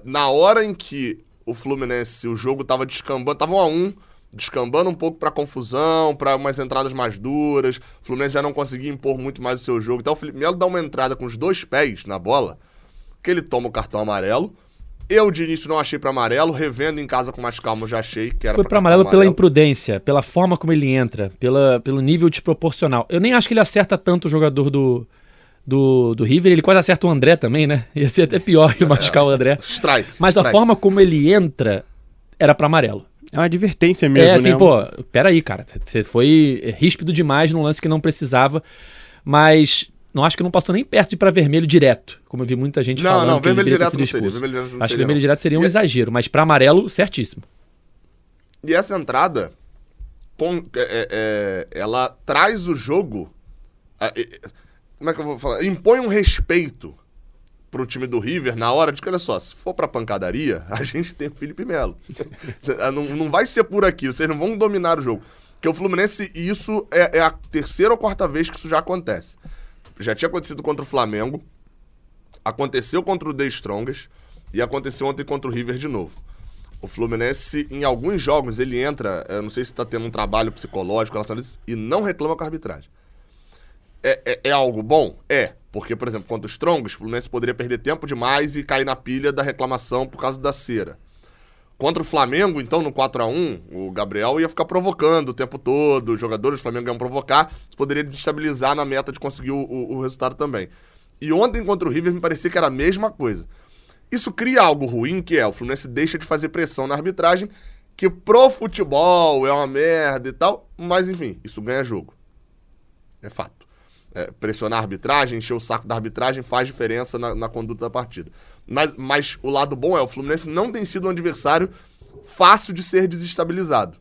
na hora em que o Fluminense, o jogo tava descambando, tava 1 a 1 descambando um pouco pra confusão, pra umas entradas mais duras, o Fluminense já não conseguia impor muito mais o seu jogo, então o Felipe Melo dá uma entrada com os dois pés na bola, que ele toma o cartão amarelo, eu de início não achei pra amarelo, revendo em casa com mais calma, eu já achei que era Foi pra pra cartão amarelo pela imprudência, pela forma como ele entra, pela, pelo nível desproporcional. Eu nem acho que ele acerta tanto o jogador do, do, do River, ele quase acerta o André também, né? Ia ser até pior que machucar o André. Strike. Mas a strike. forma como ele entra era pra amarelo. É uma advertência mesmo, é assim, né? pô, peraí, cara. Você foi ríspido demais num lance que não precisava. Mas não acho que não passou nem perto de pra vermelho direto. Como eu vi muita gente Não, falando. não, que ele vermelho direto não seria. Vermelho direto não Acho que seria, vermelho não. direto seria um E- exagero, mas pra amarelo, certíssimo. E essa entrada, com- é- é- é, ela traz o jogo. é- é- como é que eu vou falar? Impõe um respeito pro time do River na hora de que, olha só, se for pra pancadaria, a gente tem o Felipe Melo. não, não vai ser por aqui, vocês não vão dominar o jogo. Porque o Fluminense, isso é, é a terceira ou quarta vez que isso já acontece. Já tinha acontecido contra o Flamengo, aconteceu contra o The Strongest e aconteceu ontem contra o River de novo. O Fluminense, em alguns jogos, ele entra, eu não sei se tá tendo um trabalho psicológico relacionado a isso, e não reclama com a arbitragem. É, é- é algo bom? É. Porque, por exemplo, contra os Strongos, o Fluminense poderia perder tempo demais e cair na pilha da reclamação por causa da cera. Contra o Flamengo, então, no 4 a 1 o Gabriel ia ficar provocando o tempo todo, os jogadores do Flamengo iam provocar, poderia desestabilizar na meta de conseguir o, o- o resultado também. E ontem contra o River me parecia que era a mesma coisa. Isso cria algo ruim, que é o Fluminense deixa de fazer pressão na arbitragem, que pro futebol é uma merda e tal, mas enfim, isso ganha jogo. É fato. É, pressionar a arbitragem, encher o saco da arbitragem faz diferença na, na conduta da partida. Mas, mas o lado bom é, o Fluminense não tem sido um adversário fácil de ser desestabilizado.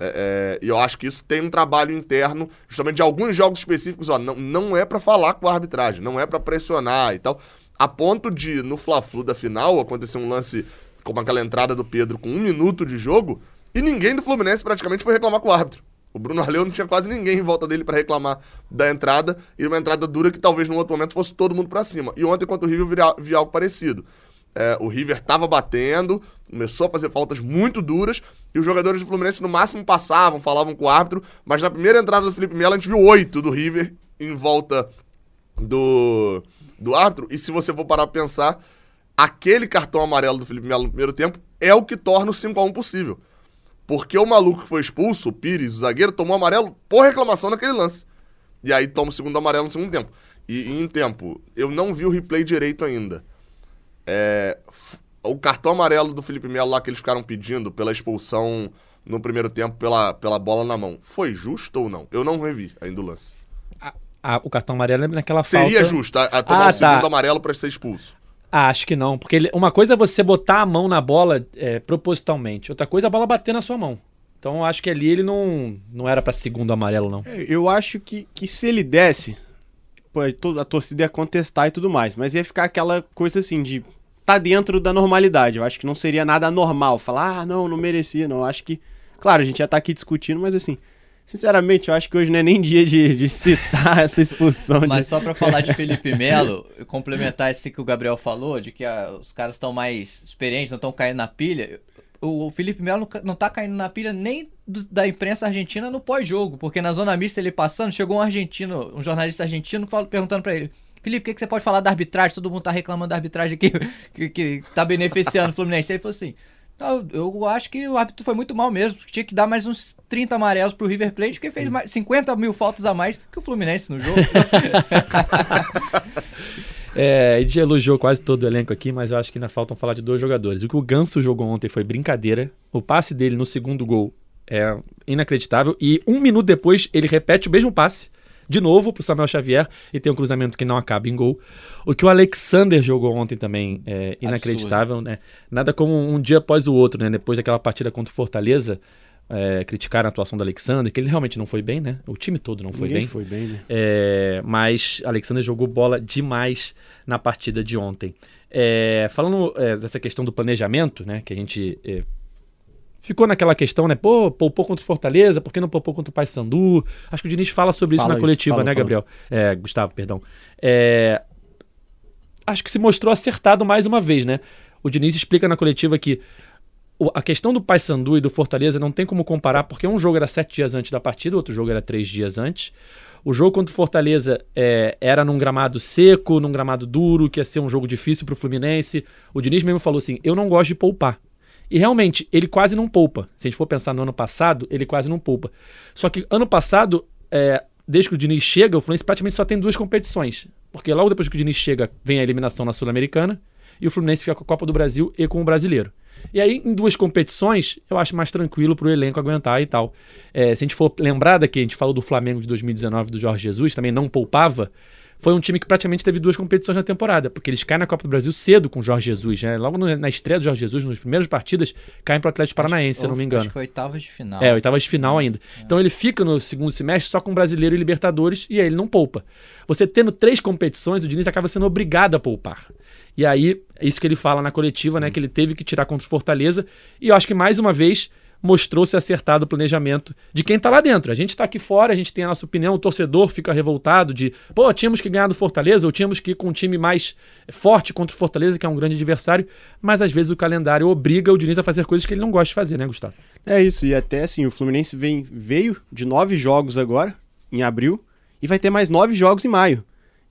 É, é, e eu acho que isso tem um trabalho interno, justamente de alguns jogos específicos, ó, não, não é pra falar com a arbitragem, não é pra pressionar e tal. A ponto de, no Fla-Flu da final, acontecer um lance como aquela entrada do Pedro com um minuto de jogo, e ninguém do Fluminense praticamente foi reclamar com o árbitro. O Bruno Arleu não tinha quase ninguém em volta dele pra reclamar da entrada, e uma entrada dura que talvez num outro momento fosse todo mundo pra cima. E ontem, contra o River, eu vi, algo parecido. É, o River tava batendo, começou a fazer faltas muito duras, e os jogadores do Fluminense no máximo passavam, falavam com o árbitro, mas na primeira entrada do Felipe Melo a gente viu oito do River em volta do, do árbitro, e se você for parar pra pensar, aquele cartão amarelo do Felipe Melo no primeiro tempo é o que torna o 5x1 possível. Porque o maluco que foi expulso, o Pires, o zagueiro, tomou amarelo por reclamação naquele lance. E aí toma o segundo amarelo no segundo tempo. E, e em tempo, eu não vi o replay direito ainda. É, o cartão amarelo do Felipe Melo lá que eles ficaram pedindo pela expulsão no primeiro tempo pela, pela bola na mão, foi justo ou não? Eu não revi ainda o lance. Ah, o cartão amarelo é naquela Seria falta... justo a, a tomar Ah, o segundo tá. amarelo pra ser expulso. Ah, acho que não. Porque ele- uma coisa é você botar a mão na bola é, propositalmente. Outra coisa é a bola bater na sua mão. Então eu acho que ali ele não, não era pra segundo amarelo, não. É, Eu acho que, que se ele desse, a torcida ia contestar e tudo mais, mas ia ficar aquela coisa assim de tá dentro da normalidade. Eu acho que não seria nada anormal falar, ah, não, não merecia, não. Eu acho que, claro, a gente já tá aqui discutindo, mas assim, sinceramente, eu acho que hoje não é nem dia de, de citar essa expulsão. Mas de... só pra falar de Felipe Melo, complementar esse que o Gabriel falou, de que ah, os caras estão mais experientes, não estão caindo na pilha. O, Felipe Melo não tá caindo na pilha nem do- da imprensa argentina no pós-jogo, porque na zona mista ele passando, chegou um argentino, um jornalista argentino perguntando pra ele. Felipe, o que, que você pode falar da arbitragem? Todo mundo tá reclamando da arbitragem aqui, que, que tá beneficiando o Fluminense. Ele falou assim: "Não, eu acho que o árbitro foi muito mal mesmo. Tinha que dar mais uns 30 amarelos pro River Plate, porque fez mais 50 mil faltas a mais que o Fluminense no jogo. É, a gente elogiou quase todo o elenco aqui, mas eu acho que ainda faltam falar de dois jogadores. O que o Ganso jogou ontem foi brincadeira. O passe dele no segundo gol é inacreditável. E um minuto depois ele repete o mesmo passe, de novo pro Samuel Xavier e tem um cruzamento que não acaba em gol. O que o Alexander jogou ontem também é inacreditável, né? Nada como um dia após o outro, né? Depois daquela partida contra o Fortaleza, é, criticaram a atuação do Alexander, que ele realmente não foi bem, né? O time todo não foi Ninguém bem. foi bem, né? É, mas Alexander jogou bola demais na partida de ontem. É, falando é, dessa questão do planejamento, né? Que a gente é, ficou naquela questão, né? Pô, poupou contra o Fortaleza, por que não poupou contra o Paysandu? Acho que o Diniz fala sobre isso Fala na isso, coletiva, fala, né. Gabriel? É, Gustavo, perdão. É, acho que se mostrou acertado mais uma vez, né? O Diniz explica na coletiva que o- a questão do Paysandu e do Fortaleza não tem como comparar, porque um jogo era sete dias antes da partida, o outro jogo era três dias antes. O jogo contra o Fortaleza é, era num gramado seco, num gramado duro, que ia ser um jogo difícil pro Fluminense. O Diniz mesmo falou assim: eu não gosto de poupar. E realmente, ele quase não poupa. Se a gente for pensar no ano passado, ele quase não poupa. Só que ano passado, é, desde que o Diniz chega, o Fluminense praticamente só tem duas competições. Porque logo depois que o Diniz chega, vem a eliminação na Sul-Americana e o Fluminense fica com a Copa do Brasil e com o Brasileiro. E aí, em duas competições, eu acho mais tranquilo pro elenco aguentar e tal. É, se a gente for lembrar daqui, a gente falou do Flamengo de 2019 do Jorge Jesus, também não poupava. Foi um time que praticamente teve duas competições na temporada, porque eles caem na Copa do Brasil cedo com o Jorge Jesus, né? Logo no- na estreia do Jorge Jesus, nas primeiras partidas, caem pro Atlético Paranaense, se eu não me engano. Acho que oitavas de final. É, oitavas de final ainda. Então ele fica no segundo semestre só com Brasileiro e Libertadores e aí ele não poupa. Você tendo três competições, o Diniz acaba sendo obrigado a poupar. E aí, é isso que ele fala na coletiva, né? Que ele teve que tirar contra o Fortaleza. E eu acho que mais uma vez mostrou-se acertado o planejamento de quem tá lá dentro. A gente tá aqui fora, a gente tem a nossa opinião, o torcedor fica revoltado de, pô, tínhamos que ganhar do Fortaleza, ou tínhamos que ir com um time mais forte contra o Fortaleza, que é um grande adversário, mas às vezes o calendário obriga o Diniz a fazer coisas que ele não gosta de fazer, né, Gustavo? É isso, e até assim, o Fluminense vem, veio de nove jogos agora, em abril, e vai ter mais nove jogos em maio.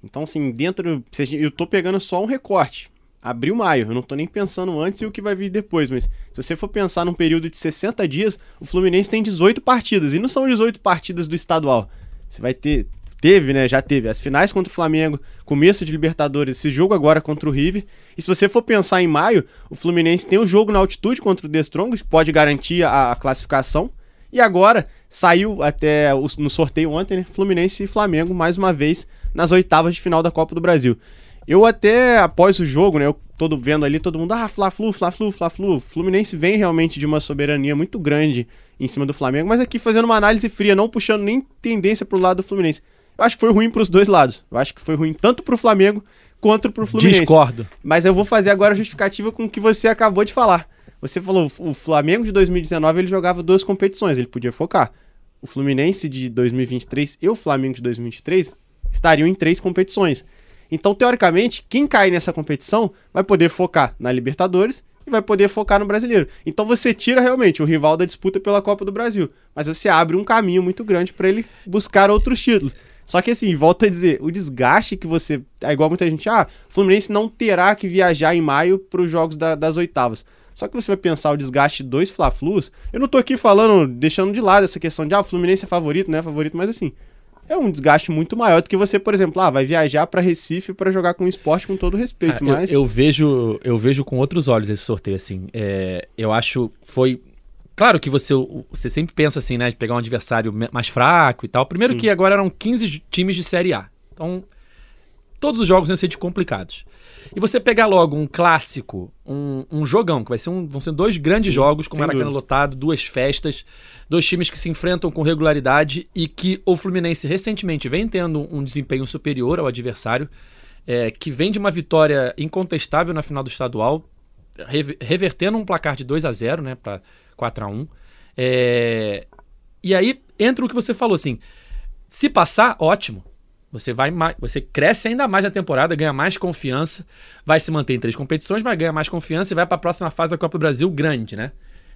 Então, assim, dentro. Eu tô pegando só um recorte. Abril, maio. Eu não tô nem pensando antes e o que vai vir depois, mas se você for pensar num período de 60 dias, o Fluminense tem 18 partidas. E não são 18 partidas do estadual. Você vai ter. Teve, né? Já teve as finais contra o Flamengo, começo de Libertadores, esse jogo agora contra o River. E se você for pensar em maio, o Fluminense tem o jogo na altitude contra o The que pode garantir a, a classificação. E agora saiu até o- no sorteio ontem, né? Fluminense e Flamengo mais uma vez nas oitavas de final da Copa do Brasil. Eu até após o jogo, né, eu todo vendo ali todo mundo, ah, Fla-Flu, Fla-Flu, Fla-Flu. Fluminense vem realmente de uma soberania muito grande em cima do Flamengo, mas aqui fazendo uma análise fria, não puxando nem tendência pro lado do Fluminense. Eu acho que foi ruim pros dois lados. Eu acho que foi ruim tanto pro Flamengo quanto pro Fluminense. Discordo. Mas eu vou fazer agora a justificativa com o que você acabou de falar. Você falou, o Flamengo de 2019 ele jogava duas competições, ele podia focar. O Fluminense de 2023 e o Flamengo de 2023 estariam em três competições. Então, teoricamente, quem cai nessa competição vai poder focar na Libertadores e vai poder focar no Brasileiro. Então você tira realmente o rival da disputa pela Copa do Brasil, mas você abre um caminho muito grande para ele buscar outros títulos. Só que assim, volto a dizer, o desgaste que você. É igual muita gente, ah, Fluminense não terá que viajar em maio para os jogos da- das oitavas. Só que você vai pensar o desgaste de dois Fla-Flus. Eu não tô aqui falando, deixando de lado essa questão de, ah, o Fluminense é favorito, não é favorito, mas assim, é um desgaste muito maior do que você, por exemplo, ah, vai viajar para Recife para jogar com o esporte com todo respeito, Ah, eu- mas. eu, vejo, eu vejo com outros olhos esse sorteio, assim. É, eu acho foi. Claro que você, você sempre pensa assim, né? De pegar um adversário mais fraco e tal. Primeiro Sim. que agora eram 15 j- times de Série A. Então, todos os jogos iam ser de complicados. E você pegar logo um clássico, um, um jogão, que vai ser um, vão ser dois grandes Sim, jogos, com sem Maracanã lotado, duas festas, dois times que se enfrentam com regularidade e que o Fluminense recentemente vem tendo um desempenho superior ao adversário, é, que vem de uma vitória incontestável na final do estadual, rever- revertendo um placar de 2 a 0 né, para 4 a 1 É, E aí entra o que você falou assim: se passar, ótimo. Você vai mais, você cresce ainda mais na temporada, ganha mais confiança, vai se manter em três competições, vai ganhar mais confiança e vai para a próxima fase da Copa do Brasil grande, né?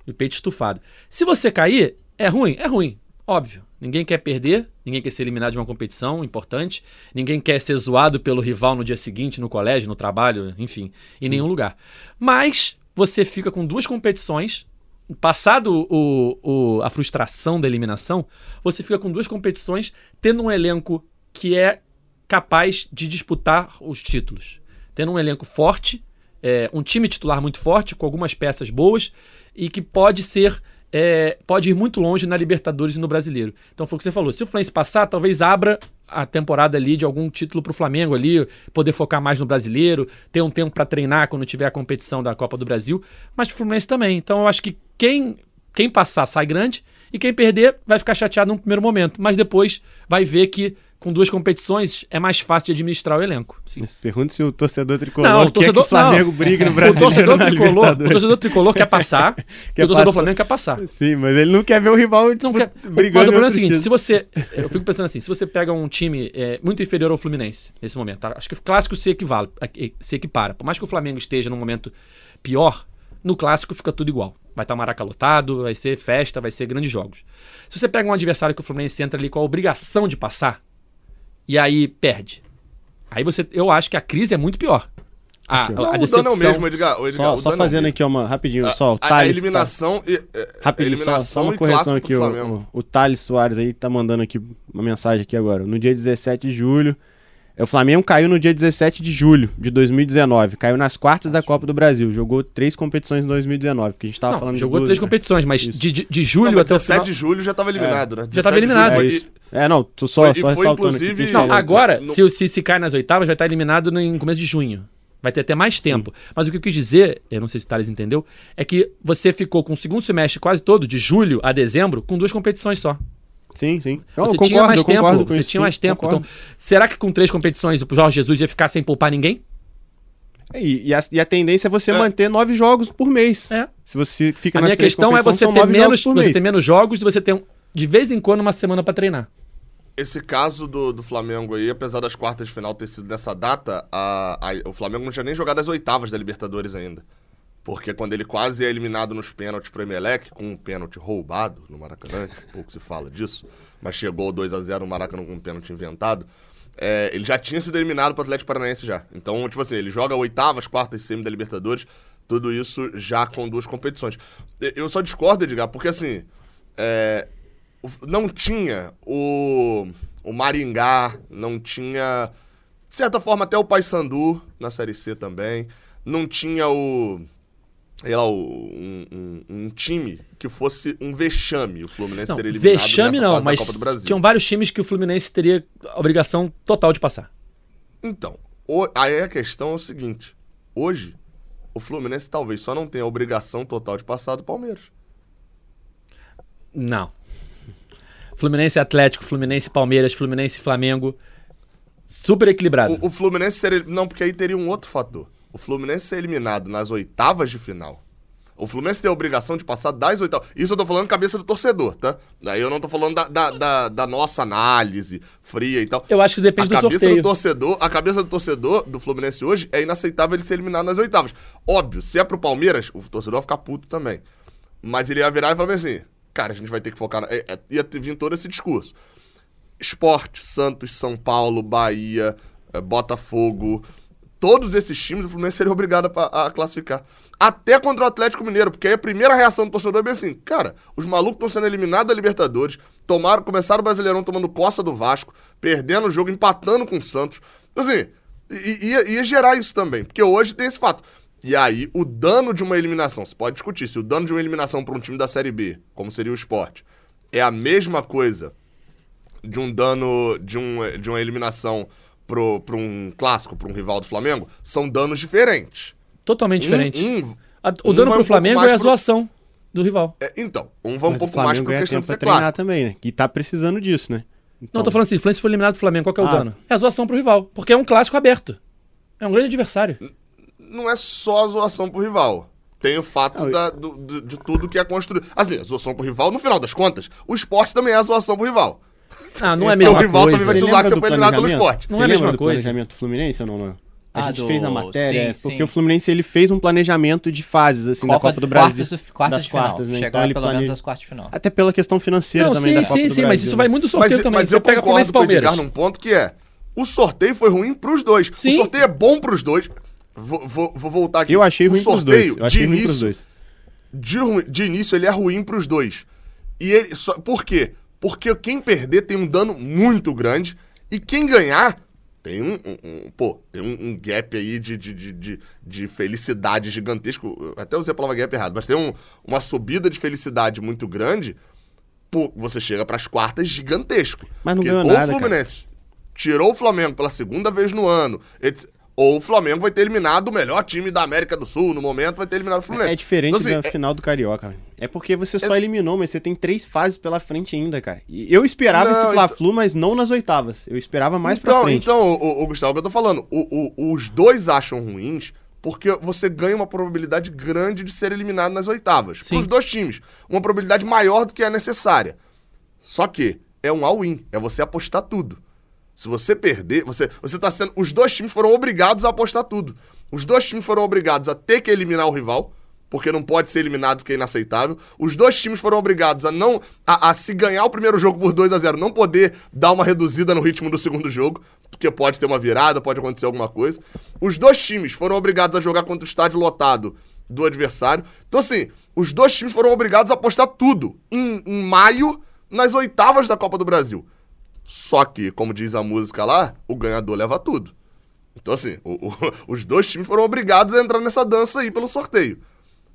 E o peito estufado. Se você cair, é ruim, é ruim, óbvio. Ninguém quer perder, ninguém quer ser eliminado de uma competição importante, ninguém quer ser zoado pelo rival no dia seguinte, no colégio, no trabalho, enfim, em nenhum lugar. Mas você fica com duas competições, passado o, o- a frustração da eliminação, você fica com duas competições, tendo um elenco que é capaz de disputar os títulos. Tendo um elenco forte, é, um time titular muito forte, com algumas peças boas, e que pode ser é, pode ir muito longe na Libertadores e no Brasileiro. Então foi o que você falou. Se o Fluminense passar, talvez abra a temporada ali de algum título pro Flamengo ali, poder focar mais no brasileiro, ter um tempo para treinar quando tiver a competição da Copa do Brasil, mas pro Fluminense também. Então eu acho que quem quem passar sai grande e quem perder vai ficar chateado no primeiro momento, mas depois vai ver que com duas competições é mais fácil de administrar o elenco. Sim. Pergunta se o torcedor tricolor Não, o quer torcedor- que o Flamengo não. brigue no O Brasileiro torcedor, tricolor, o torcedor tricolor quer passar, Quer o torcedor do. Flamengo quer passar. Sim, mas ele não quer ver o rival Não quer... brigando Mas o em problema é o seguinte: se você. Eu fico pensando assim, se você pega um time é, muito inferior ao Fluminense nesse momento, tá? acho que o clássico se equivale, se equipara. Por mais que o Flamengo esteja num momento pior, no clássico fica tudo igual. Vai estar Maraca lotado, vai ser festa, vai ser grandes jogos. Se você pega um adversário que o Fluminense entra ali com a obrigação de passar, e aí perde. Aí você. Eu acho que a crise é muito pior. A, Aqui, a, Não, o decepção. dano é o mesmo, Edgar. O Edgar Só, o só é o fazendo aqui uma rapidinho, A- só o a, a Thales. tá- eliminação. e- é, Rapidinho, só, eliminação só uma e correção aqui. O, o, o Thales Soares aí tá mandando aqui uma mensagem aqui agora. No dia 17 de julho. é, O Flamengo caiu no dia 17 de julho de 2019. Caiu nas quartas da Copa do Brasil. Jogou três competições em 2019. Que a gente tava Não, falando de jogou duas, três né? competições, mas de, de, de Não, julho mas até o 17 final. de julho já tava eliminado, né? Já tava 17 de eliminado. julho É. É, não, tô só, Foi- só foi, ressaltando inclusive, que Não, agora, no- se, se, se cai nas oitavas, vai estar eliminado no- em começo de junho. Vai ter até mais tempo. Mas o que eu quis dizer, eu não sei se o Thales entendeu, é que você ficou com o segundo semestre quase todo, de julho a dezembro, com duas competições só. Sim, sim. Não, Você eu concordo, tinha mais eu concordo tempo. com Você isso, tinha sim, mais tempo. concordo. Então, será que com três competições o Jorge Jesus ia ficar sem poupar ninguém? E, e a, e a tendência é você É. manter nove jogos por mês. É. Se você fica A nas minha três questão é competições, você ter menos, você ter menos jogos e você ter um- de vez em quando uma semana pra treinar. Esse caso do, do Flamengo aí, apesar das quartas de final ter sido nessa data, a, a- o Flamengo não tinha nem jogado as oitavas da Libertadores ainda. Porque quando ele quase é eliminado nos pênaltis pro Emelec, com um pênalti roubado no Maracanã, pouco se fala disso, mas chegou 2 a 0 no Maracanã com um pênalti inventado, é, ele já tinha sido eliminado pro Atlético Paranaense já. Então, tipo assim, ele joga oitavas, quartas e semi da Libertadores, tudo isso já com duas competições. Eu só discordo, Edgar, porque assim, é, não tinha o, o Maringá, não tinha, de certa forma, até o Paysandu na Série C também. Não tinha o. Sei lá, um, um- um time que fosse um vexame o Fluminense Não, ser eliminado vexame não, fase da mas Copa do Brasil. tinham vários times que o Fluminense teria a obrigação total de passar. Então, o- aí a questão é o seguinte: hoje, o Fluminense talvez só não tenha a obrigação total de passar do Palmeiras. Não. Fluminense Atlético, Fluminense Palmeiras, Fluminense Flamengo. Super equilibrado. O, o Fluminense ser. Não, porque aí teria um outro fator. O Fluminense ser eliminado nas oitavas de final. O Fluminense tem a obrigação de passar das oitavas. Isso eu tô falando cabeça do torcedor, tá? Daí eu não tô falando da, da, da- da nossa análise fria e tal. Eu acho que depende a do cabeça sorteio. do torcedor, a cabeça do torcedor do Fluminense hoje é inaceitável ele ser eliminado nas oitavas. Óbvio, se é pro Palmeiras, o torcedor vai ficar puto também. Mas ele ia virar e falar assim: cara, a gente vai ter que focar. Na... é- é- Ia vir todo esse discurso. Esporte, Santos, São Paulo, Bahia, eh, Botafogo. Todos esses times o Fluminense seria obrigado a, a classificar. Até contra o Atlético Mineiro, porque aí a primeira reação do torcedor é bem assim: cara, os malucos estão sendo eliminados da Libertadores, tomaram, começaram o Brasileirão tomando coça do Vasco, perdendo o jogo, empatando com o Santos. Assim, i- ia, ia gerar isso também, porque hoje tem esse fato. E aí, o dano de uma eliminação, você pode discutir, se o dano de uma eliminação para um time da Série B, como seria o esporte, é a mesma coisa de um dano, de, um, de uma eliminação para um clássico, para um rival do Flamengo, são danos diferentes. Totalmente diferente. Um- um- A- o um dano pro um pouco Flamengo é a pro- zoação do rival. é, então, um vai um pouco o Flamengo mais por questão de ser clássico. também, né? E tá precisando disso, né? Não, Então, eu tô falando assim, o Fluminense foi eliminado do Flamengo, qual que é o Ah. dano? É a zoação pro rival, porque é um clássico aberto. É um grande adversário. Não é só a zoação pro rival. Tem o fato Não, da- do- do- de tudo que é construído. Assim, a zoação pro rival, no final das contas, o esporte também é a zoação pro rival. Ah, não é a o mesma rival também coisa. vai te usar que você do foi eliminado pelo esporte. Não Você é a mesma do coisa. planejamento do Fluminense ou não? não? A Ah, gente do- fez a matéria, sim, porque sim. o Fluminense ele fez um planejamento de fases assim da Copa do quartas Brasil, do- quartas das de final. quartas, né? Chegar Então pelo menos planeja- às quartas de final. até pela questão financeira Não, também sim, da Copa sim, do sim, Brasil. mas isso né? vai muito do sorteio Mas, também. mas Você eu pega Fluminense concordo e com o Edgar num ponto que é, o sorteio foi ruim pros dois. Sim. O sorteio é bom pros dois. Vou, vou- vou voltar aqui. Eu achei ruim pros dois. Eu achei de ruim início, pros dois. De, de início, ele é ruim pros dois. E ele. Só, por quê? Porque quem perder tem um dano muito grande. E quem ganhar Tem um, um- um- pô, tem um, um gap aí de, de, de, de, de felicidade gigantesco. Até usei a palavra gap errado, mas tem um- uma subida de felicidade muito grande. Pô, você chega pras quartas gigantesco. Mas não ganhou ou nada, o Fluminense tirou o Flamengo pela segunda vez no ano, etc. ou o Flamengo vai ter eliminado o melhor time da América do Sul, no momento vai ter eliminado o Fluminense. É diferente Então, assim, da é- final do Carioca. É porque você só eliminou, mas você tem três fases pela frente ainda, cara. E eu esperava Não, esse então- Fla-Flu, mas não nas oitavas. Eu esperava mais pra então, frente. Então, o, o, Gustavo, o que eu tô falando, o- o- os dois acham ruins porque você ganha uma probabilidade grande de ser eliminado nas oitavas. Sim. Pros dois times. Uma probabilidade maior do que é necessária. Só que é um all-in, é você apostar tudo. Se você perder, você, você tá sendo. Os dois times foram obrigados a apostar tudo. Os dois times foram obrigados a ter que eliminar o rival, porque não pode ser eliminado porque é inaceitável. Os dois times foram obrigados a não. a, a se ganhar o primeiro jogo por 2 a 0 não poder dar uma reduzida no ritmo do segundo jogo, porque pode ter uma virada, pode acontecer alguma coisa. Os dois times foram obrigados a jogar contra o estádio lotado do adversário. Então, assim, os dois times foram obrigados a apostar tudo em, em maio nas oitavas da Copa do Brasil. Só que, como diz a música lá, o ganhador leva tudo. Então, assim, o- o- os dois times foram obrigados a entrar nessa dança aí pelo sorteio.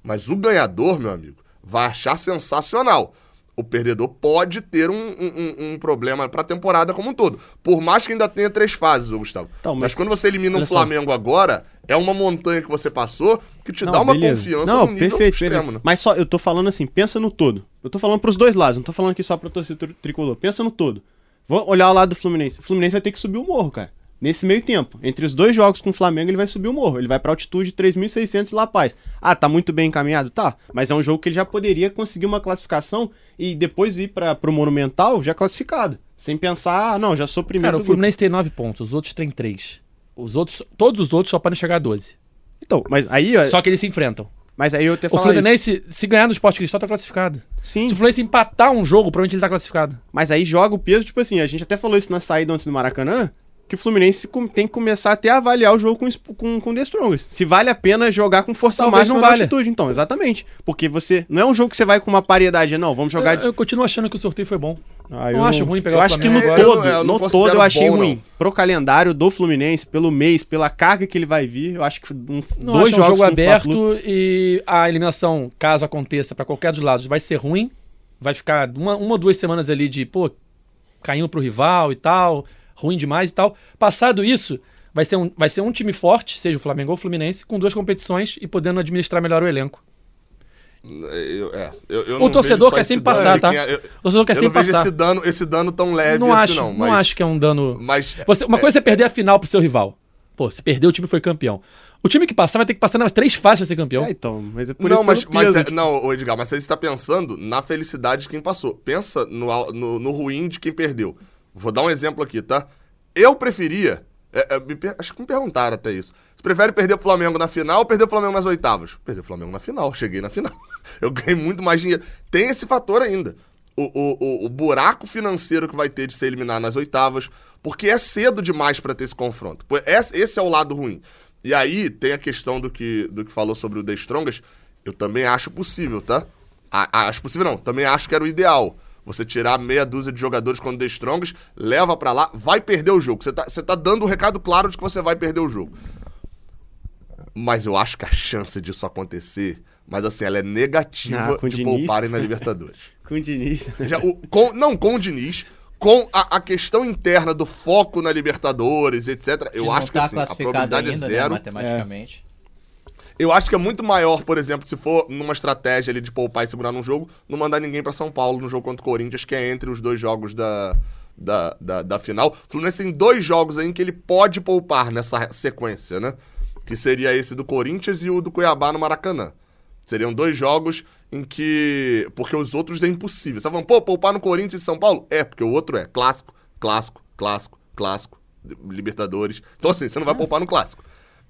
Mas o ganhador, meu amigo, vai achar sensacional. O perdedor pode ter um, um- um- um problema pra temporada como um todo. Por mais que ainda tenha três fases, ô Gustavo. Então, mas... mas- quando você elimina um olha só. Flamengo agora, é uma montanha que você passou que te Não, dá uma beleza. confiança não, nível perfeito, extremo, perfeito. né? Mas só, eu tô falando assim, pensa no todo. Eu tô falando pros dois lados, não tô falando aqui só pra torcida tri- tricolor. Pensa no todo. Vou olhar o lado do Fluminense. O Fluminense vai ter que subir o morro, cara. Nesse meio tempo. Entre os dois jogos com o Flamengo, ele vai subir o morro. Ele vai pra altitude 3.600 La Paz. Ah, tá muito bem encaminhado? Tá. Mas é um jogo que ele já poderia conseguir uma classificação e depois ir para pro Monumental já classificado. Sem pensar, ah, não, já sou primeiro Cara, o do grupo. Fluminense tem nove pontos, os outros têm três. Os outros, todos os outros só podem chegar a 12. Então, mas aí, ó, Só que eles se enfrentam. Mas aí eu até O falar Fluminense, se ganhar no Esporte Cristal, tá classificado. isso. Sim. Se o Fluminense empatar um jogo, provavelmente ele tá classificado. Mas aí joga o peso, tipo assim, a gente até falou isso na saída ontem do Maracanã, que o Fluminense com- tem que começar até a avaliar o jogo com, com, com The Strongest. Se vale a pena jogar com força Talvez máxima não altitude, então, exatamente. Porque você. Não é um jogo que você vai com uma paridade, não. Vamos jogar Eu, de. eu continuo achando que o sorteio foi bom. Ah, não acho ruim pegar Eu o acho que no agora. todo, É, eu não- eu no todo eu achei bom, ruim. não. Pro calendário do Fluminense, pelo mês, pela carga que ele vai vir, eu acho que um, Não dois acho um jogos jogo com Fla-Flu- aberto e a eliminação, caso aconteça, pra qualquer dos lados, vai ser ruim. Vai ficar uma, uma ou duas semanas ali de, pô, caindo pro rival e tal, ruim demais e tal. Passado isso, vai ser um, vai ser um time forte, seja o Flamengo ou o Fluminense, com duas competições e podendo administrar melhor o elenco. Eu- é, eu- eu O não torcedor quer sempre passar, tá? quer- eu- O torcedor quer eu não sempre vejo passar. esse dano, esse dano tão leve Não assim, acho, não. não, Mas, acho que é um dano. mas Você- uma coisa é perder a final pro seu rival. Pô, se perdeu, o time foi campeão. O time que passar vai ter que passar nas três fases pra ser campeão. É, então, mas é por não, isso mas, mas peso, é- tipo, não, ô Edgar, mas você está pensando na felicidade de quem passou. Pensa no, no, no ruim de quem perdeu. Vou dar um exemplo aqui, tá? Eu preferia. é, é, acho que me perguntaram até isso. Você prefere perder o Flamengo na final ou perder o Flamengo nas oitavas? Perder o Flamengo na final. Cheguei na final. Eu ganhei muito mais dinheiro. Tem esse fator ainda. O, o, o, o buraco financeiro que vai ter de ser eliminado nas oitavas, porque é cedo demais pra ter esse confronto. Esse, esse é o lado ruim. E aí tem a questão do que, do que falou sobre o The Strongest. Eu também acho possível, tá? A- acho possível não, também acho que era o ideal. Você tirar meia dúzia de jogadores quando The Strongest, leva pra lá, vai perder o jogo. Você tá, você tá dando um recado claro de que você vai perder o jogo. Mas eu acho que a chance disso acontecer, mas assim, ela é negativa Ah, com o de Diniz? pouparem na Libertadores. Com o Diniz. Já, o- com- não com o Diniz, com a, a questão interna do foco na Libertadores, etc. Eu acho que tá assim, a probabilidade ainda, é né, zero. matematicamente. Eu acho que é muito maior, por exemplo, se for numa estratégia ali de poupar e segurar num jogo, não mandar ninguém pra São Paulo no jogo contra o Corinthians, que é entre os dois jogos da, da, da, da final. O Fluminense tem dois jogos aí em que ele pode poupar nessa sequência, né? Que seria esse do Corinthians e o do Cuiabá no Maracanã. Seriam dois jogos em que. Porque os outros é impossível. Você tá falando, pô, poupar no Corinthians e São Paulo? É, porque o outro é clássico, clássico, clássico, clássico, Libertadores. Então, assim, você não vai poupar no clássico.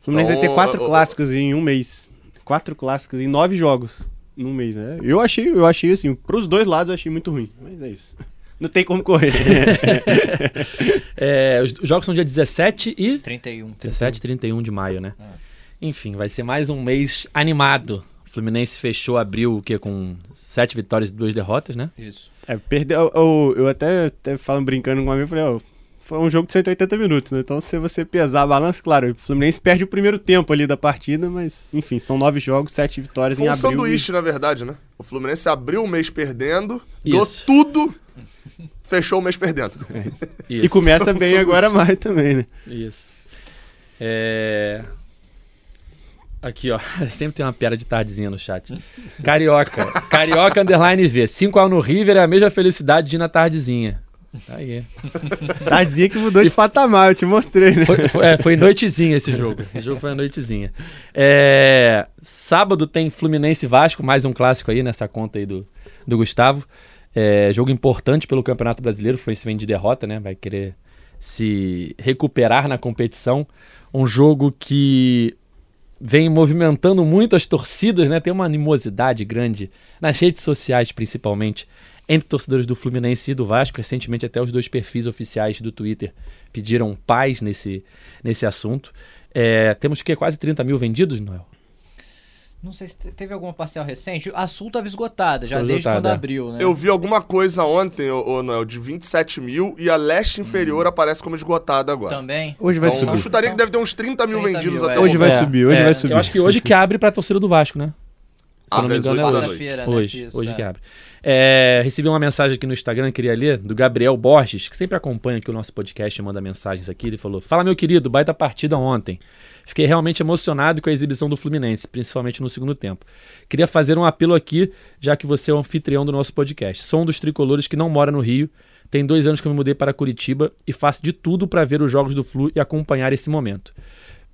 O Fluminense vai ter Então, quatro o- clássicos em um mês. Quatro clássicos em nove jogos num mês, né? Eu achei, eu achei assim, pros dois lados eu achei muito ruim. Mas é isso. Não tem como correr. É, os, os jogos são dia 17 e 31. 17 e 31 de maio, né? Enfim, vai ser mais um mês animado. O Fluminense fechou abril o quê? Com sete vitórias e duas derrotas, né? Isso. É, perdeu. Eu, eu até, até falando brincando com um amigo, eu falei, ó, foi um jogo de 180 minutos, né? Então, se você pesar a balança, claro, o Fluminense perde o primeiro tempo ali da partida, mas, enfim, são nove jogos, sete vitórias Foi em um abril. sanduíche, na verdade, né? O Fluminense abriu o mês perdendo, Isso. deu tudo, fechou o mês perdendo. E, e começa bem agora mais também, né? Isso. É... Aqui, ó. Sempre tem uma piada de tardezinha no chat. Carioca. Carioca underline V. 5x1 no River é a mesma felicidade de ir na tardezinha. Tá Aí. Tardezinha que mudou de patamar, eu te mostrei, né? Foi, foi, é, foi noitezinha esse jogo. Esse jogo foi a noitezinha. É, sábado tem Fluminense Vasco, mais um clássico aí nessa conta aí do, do Gustavo. É, jogo importante pelo Campeonato Brasileiro. O Fluminense vem de derrota, né? Vai querer se recuperar na competição. Um jogo que vem movimentando muito as torcidas, né? Tem uma animosidade grande nas redes sociais, principalmente, entre torcedores do Fluminense e do Vasco. Recentemente, até os dois perfis oficiais do Twitter pediram paz nesse, nesse assunto. É, temos que quase 30 mil vendidos, Noel? Não sei se te- teve alguma parcial recente. A Sul tava esgotada, já Tava desde esgotada, quando é. abriu, né? Eu vi alguma coisa ontem, ô, ô, Noel, de 27 mil e a leste inferior aparece como esgotada agora. Também. Hoje vai Então, eu subir. chutaria que deve ter uns 30 mil 30 vendidos mil, até é. Hoje vai momento. subir, hoje vai subir. Eu acho que hoje que abre pra torcida do Vasco, né? Se Ah, não me engano, é hoje. Quarta-feira, né? Hoje, Isso, hoje é. que abre. É, recebi uma mensagem aqui no Instagram, queria ler, do Gabriel Borges, que sempre acompanha aqui o nosso podcast e manda mensagens aqui. Ele falou: Fala, meu querido, baita partida ontem. Fiquei realmente emocionado com a exibição do Fluminense, principalmente no segundo tempo. Queria fazer um apelo aqui, já que você é o anfitrião do nosso podcast. Sou um dos tricolores que não mora no Rio. Tem dois anos que eu me mudei para Curitiba e faço de tudo para ver os jogos do Flu e acompanhar esse momento.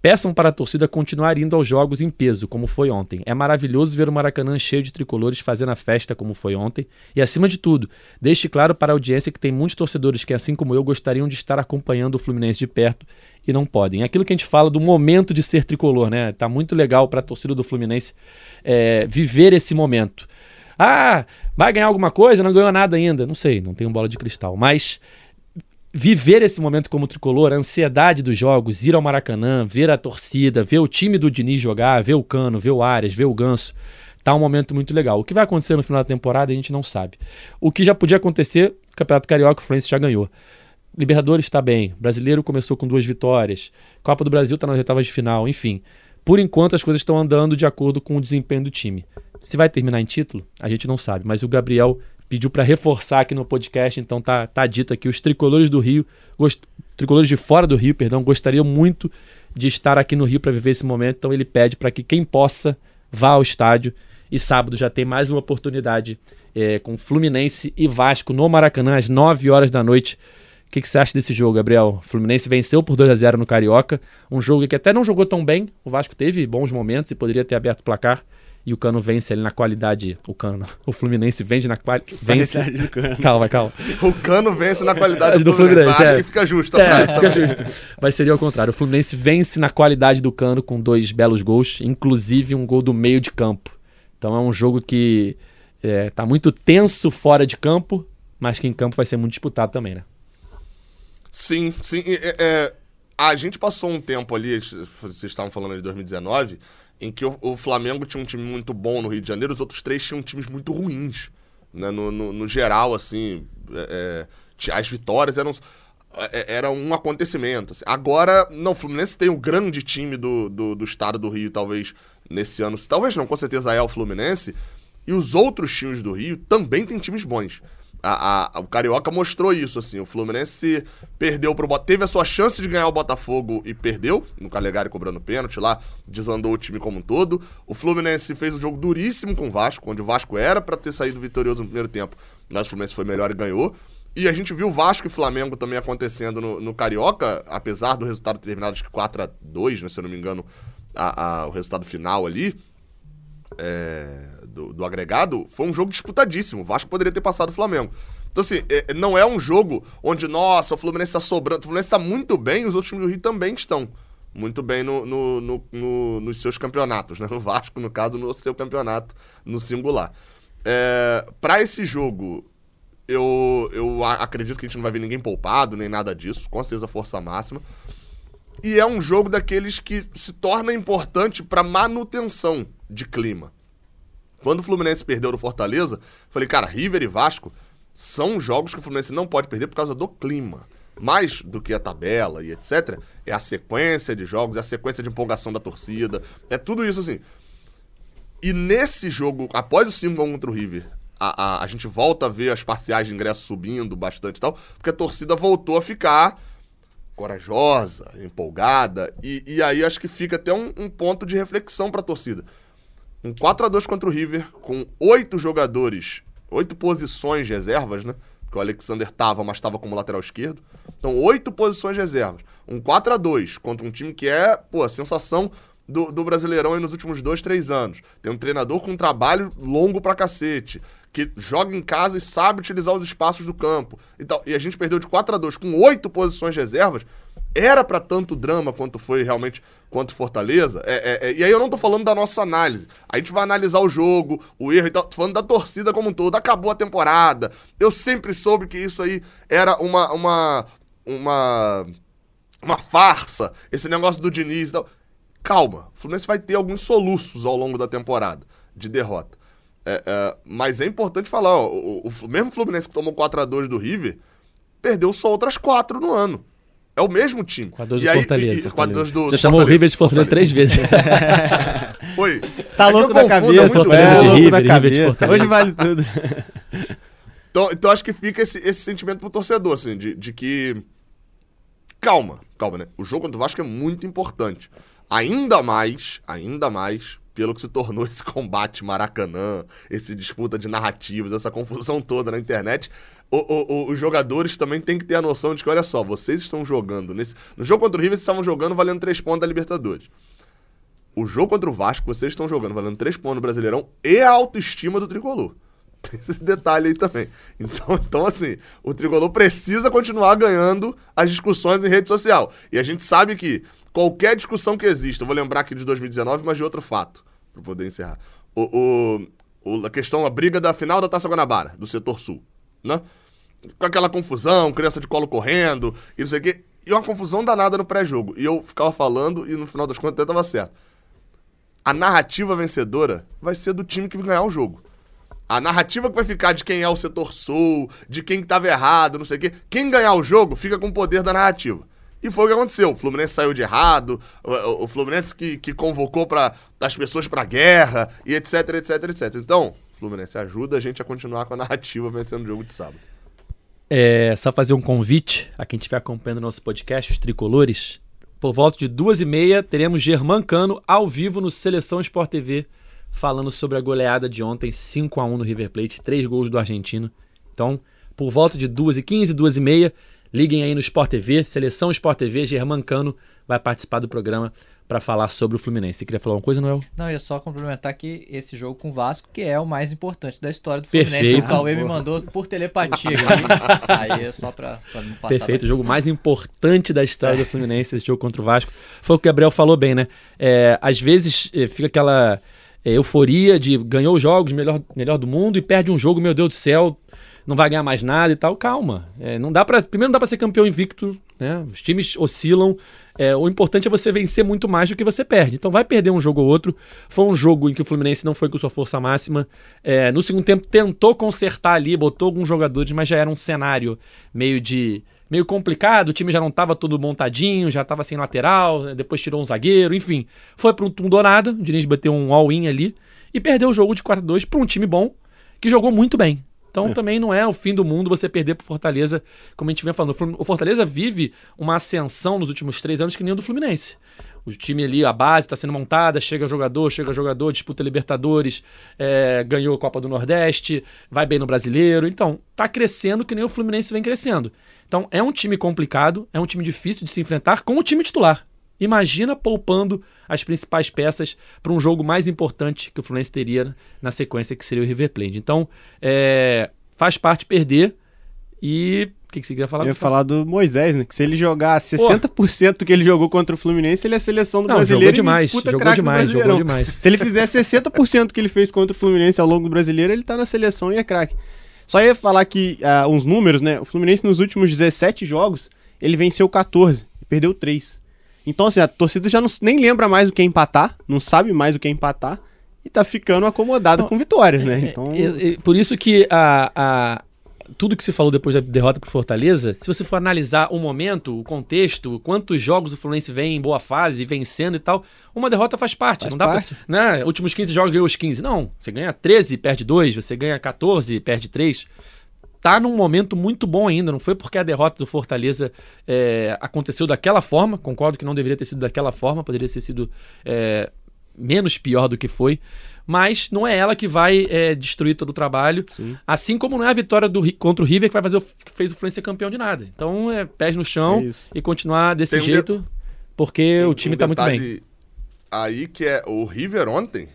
Peçam para a torcida continuar indo aos jogos em peso, como foi ontem. É maravilhoso ver o Maracanã cheio de tricolores fazendo a festa como foi ontem. E acima de tudo, deixe claro para a audiência que tem muitos torcedores que, assim como eu, gostariam de estar acompanhando o Fluminense de perto e não podem. É Aquilo que a gente fala do momento de ser tricolor, né? Tá muito legal para a torcida do Fluminense é, viver esse momento. Ah, vai ganhar alguma coisa? Não ganhou nada ainda. Não sei, não tenho bola de cristal. Mas viver esse momento como tricolor, a ansiedade dos jogos, ir ao Maracanã, ver a torcida, ver o time do Diniz jogar, ver o Cano, ver o Arias, ver o Ganso, tá um momento muito legal. O que vai acontecer no final da temporada a gente não sabe. O que já podia acontecer, o Campeonato Carioca, o Fluminense já ganhou. Libertadores está bem, Brasileiro começou com duas vitórias, Copa do Brasil está nas oitavas de final, enfim. Por enquanto as coisas estão andando de acordo com o desempenho do time. Se vai terminar em título, a gente não sabe, mas o Gabriel pediu para reforçar aqui no podcast, então tá, tá dito aqui, os tricolores do Rio, gost... tricolores de fora do Rio, perdão, gostariam muito de estar aqui no Rio para viver esse momento, então ele pede para que quem possa vá ao estádio e sábado já tem mais uma oportunidade é, com Fluminense e Vasco no Maracanã às 9 horas da noite. O que, que você acha desse jogo, Gabriel? Fluminense venceu por 2 a 0 no Carioca, um jogo que até não jogou tão bem, o Vasco teve bons momentos e poderia ter aberto o placar, e o Cano vence ali na qualidade. O Cano, o Fluminense vende na qualidade. Vence. Qualidade Cano. Calma, calma. O Cano vence na qualidade Do do Fluminense. Fluminense, Acho é. que fica justo a É, fica também. justo. Mas seria ao contrário. O Fluminense vence na qualidade do Cano com dois belos gols, inclusive um gol do meio de campo. Então é um jogo que é, tá muito tenso fora de campo, mas que em campo vai ser muito disputado também, né? Sim, sim. é- é, a gente passou um tempo ali, vocês estavam falando de 2019, em que o, o Flamengo tinha um time muito bom no Rio de Janeiro, os outros três tinham times muito ruins. Né? No, no- no geral, assim, é, é, as vitórias eram, é, era um acontecimento. assim. Agora, não, o Fluminense tem o grande time do, do, do estado do Rio, talvez, nesse ano. Talvez não, com certeza é o Fluminense. E os outros times do Rio também têm times bons. A, a- o Carioca mostrou isso, assim. O Fluminense perdeu pro Botafogo. Teve a sua chance de ganhar o Botafogo e perdeu. No Calegari cobrando pênalti lá. Desandou o time como um todo. O Fluminense fez um jogo duríssimo com o Vasco, onde o Vasco era pra ter saído vitorioso no primeiro tempo. Mas o Fluminense foi melhor e ganhou. E a gente viu Vasco e Flamengo também acontecendo no, no Carioca, apesar do resultado ter terminado que 4 a 2 né, se eu não me engano, a- a- o resultado final ali é, do, do agregado, foi um jogo disputadíssimo. O Vasco poderia ter passado o Flamengo. Então, assim, é- não é um jogo onde, nossa, o Fluminense tá sobrando. O Fluminense tá muito bem, os outros times do Rio também estão muito bem no, no- no- no- nos seus campeonatos, né? No Vasco, no caso, no seu campeonato, no singular. É, para esse jogo, eu, eu acredito que a gente não vai ver ninguém poupado, nem nada disso. Com certeza, força máxima. E é um jogo daqueles que se torna importante para manutenção de clima. Quando o Fluminense perdeu no Fortaleza, falei, cara, River e Vasco são jogos que o Fluminense não pode perder por causa do clima. mais do que a tabela e etc., é a sequência de jogos, é a sequência de empolgação da torcida, é tudo isso assim. E nesse jogo, após o 5x1 contra o River, a, a, a, gente volta a ver as parciais de ingresso subindo bastante e tal, porque a torcida voltou a ficar corajosa, empolgada, e, e aí acho que fica até um, um ponto de reflexão para a torcida. Um 4 a 2 contra o River, com oito jogadores, oito posições reservas, né? Que o Alexander tava, mas estava como lateral esquerdo. Então, oito posições reservas. Um 4 a 2 contra um time que é, pô, a sensação do, do Brasileirão aí nos últimos dois, três anos. Tem um treinador com um trabalho longo pra cacete que joga em casa e sabe utilizar os espaços do campo e tal. E a gente perdeu de 4 a 2 com oito posições reservas. Era para tanto drama quanto foi realmente quanto Fortaleza. É, é, é, e aí eu não tô falando da nossa análise. A gente vai analisar o jogo, o erro e tal. Tô falando da torcida como um todo. Acabou a temporada. Eu sempre soube que isso aí era uma uma uma uma farsa. Esse negócio do Diniz e tal. Calma, o Fluminense vai ter alguns soluços ao longo da temporada de derrota. É, é, mas é importante falar, ó, o, o, mesmo Fluminense que tomou 4x2 do River, perdeu só outras 4 no ano. É o mesmo time. 4x2 do aí, Fortaleza. E, 4 do, Você do chamou Fortaleza, o River de Fortaleza, três vezes. Foi. Tá é louco da cabeça, é, louco River, da cabeça. Hoje vale tudo. então, então acho que fica esse, esse sentimento pro torcedor, assim, de, de que. Calma, calma, né? O jogo contra o Vasco é muito importante. Ainda mais, ainda mais pelo que se tornou esse combate Maracanã, esse disputa de narrativas, essa confusão toda na internet, o, o, os jogadores também têm que ter a noção de que, olha só, vocês estão jogando nesse. No jogo contra o River, vocês estavam jogando valendo três pontos da Libertadores. O jogo contra o Vasco, vocês estão jogando valendo três pontos no Brasileirão e a autoestima do tricolor. Tem esse detalhe aí também. Então, então, assim, o tricolor precisa continuar ganhando as discussões em rede social. E a gente sabe que qualquer discussão que exista, eu vou lembrar aqui de 2019, mas de outro fato, para poder encerrar. O, o, a questão, a briga da final da Taça Guanabara, do setor sul, né? Com aquela confusão, criança de colo correndo, e não sei o quê. E uma confusão danada no pré-jogo. E eu ficava falando, e no final das contas até tava certo. A narrativa vencedora vai ser do time que vai ganhar o jogo. A narrativa que vai ficar de quem é o setor sul, de quem estava errado, não sei o quê. Quem ganhar o jogo fica com o poder da narrativa. E foi o que aconteceu. O Fluminense saiu de errado, o, Fluminense que, que convocou para as pessoas para guerra e etc, etc, etc. Então, Fluminense ajuda a gente a continuar com a narrativa vencendo o jogo de sábado. É, só fazer um convite a quem estiver acompanhando nosso podcast, os tricolores. Por volta de duas e meia, teremos Germán Cano ao vivo no Seleção Sport TV, falando sobre a goleada de ontem, 5 a 1 no River Plate, três gols do argentino. Então, por volta de duas e quinze, duas e meia, Liguem aí no Sport TV, Seleção Sport TV, Germán Cano vai participar do programa para falar sobre o Fluminense. Você queria falar uma coisa, Noel? Não, ia só complementar que esse jogo com o Vasco, que é o mais importante da história do Fluminense. Perfeito. O Cauê me mandou por telepatia aí é só para não passar. Perfeito, o jogo mais importante da história do Fluminense, esse jogo contra o Vasco. Foi o que o Gabriel falou bem, né? É, às vezes é, fica aquela é, euforia de ganhou os jogos, melhor, melhor do mundo, e perde um jogo, meu Deus do céu, não vai ganhar mais nada e tal. Calma. É, não dá para primeiro não dá para ser campeão invicto, né? Os times oscilam. É, o importante é você vencer muito mais do que você perde. Então vai perder um jogo ou outro. Foi um jogo em que o Fluminense não foi com sua força máxima. É, no segundo tempo tentou consertar ali, botou alguns jogadores, mas já era um cenário meio de meio complicado. O time já não estava todo montadinho, já estava sem lateral. Depois tirou um zagueiro, enfim. Foi para um nada. O Diniz bateu um all-in ali e perdeu o jogo de 4-2 para um time bom que jogou muito bem. Então é. também não é o fim do mundo você perder pro Fortaleza, como a gente vem falando. O Fortaleza vive uma ascensão nos últimos três anos que nem o do Fluminense. O time ali, a base está sendo montada, chega jogador, chega jogador, disputa Libertadores, é, ganhou a Copa do Nordeste, vai bem no Brasileiro. Então, tá crescendo que nem o Fluminense vem crescendo. Então, é um time complicado, é um time difícil de se enfrentar com o time titular. Imagina poupando as principais peças para um jogo mais importante que o Fluminense teria na sequência, que seria o River Plate. Então, é, faz parte perder e o que, que você queria falar? Eu ia falar do Moisés, né? Que se ele jogar 60% do que ele jogou contra o Fluminense, ele é a seleção do Não, brasileiro jogou demais, disputa jogou demais, jogou demais. Se ele fizer 60% que ele fez contra o Fluminense ao longo do brasileiro, ele tá na seleção e é craque. Só ia falar que uh, uns números, né? O Fluminense nos últimos 17 jogos, ele venceu 14 e perdeu 3. Então, assim, a torcida já não, nem lembra mais o que é empatar, não sabe mais o que é empatar, e tá ficando acomodada com vitórias, né? Então... É, é, é, por isso que a, a, tudo que se falou depois da derrota pro Fortaleza, se você for analisar o momento, o contexto, quantos jogos o Fluminense vem em boa fase, vencendo e tal, uma derrota faz parte. Faz não dá parte. Pra, né? Últimos 15 jogos ganhou os 15. Não, você ganha 13, perde 2, você ganha 14, perde 3. Tá num momento muito bom ainda. Não foi porque a derrota do Fortaleza é, aconteceu daquela forma. Concordo que não deveria ter sido daquela forma, poderia ter sido é, menos pior do que foi. Mas não é ela que vai é, destruir todo o trabalho. Sim. Assim como não é a vitória do, contra o River que vai fazer o, que fez o Fluminense ser campeão de nada. Então é pés no chão É e continuar desse Tem um jeito, porque o time Um tá muito bem. Aí que é o River ontem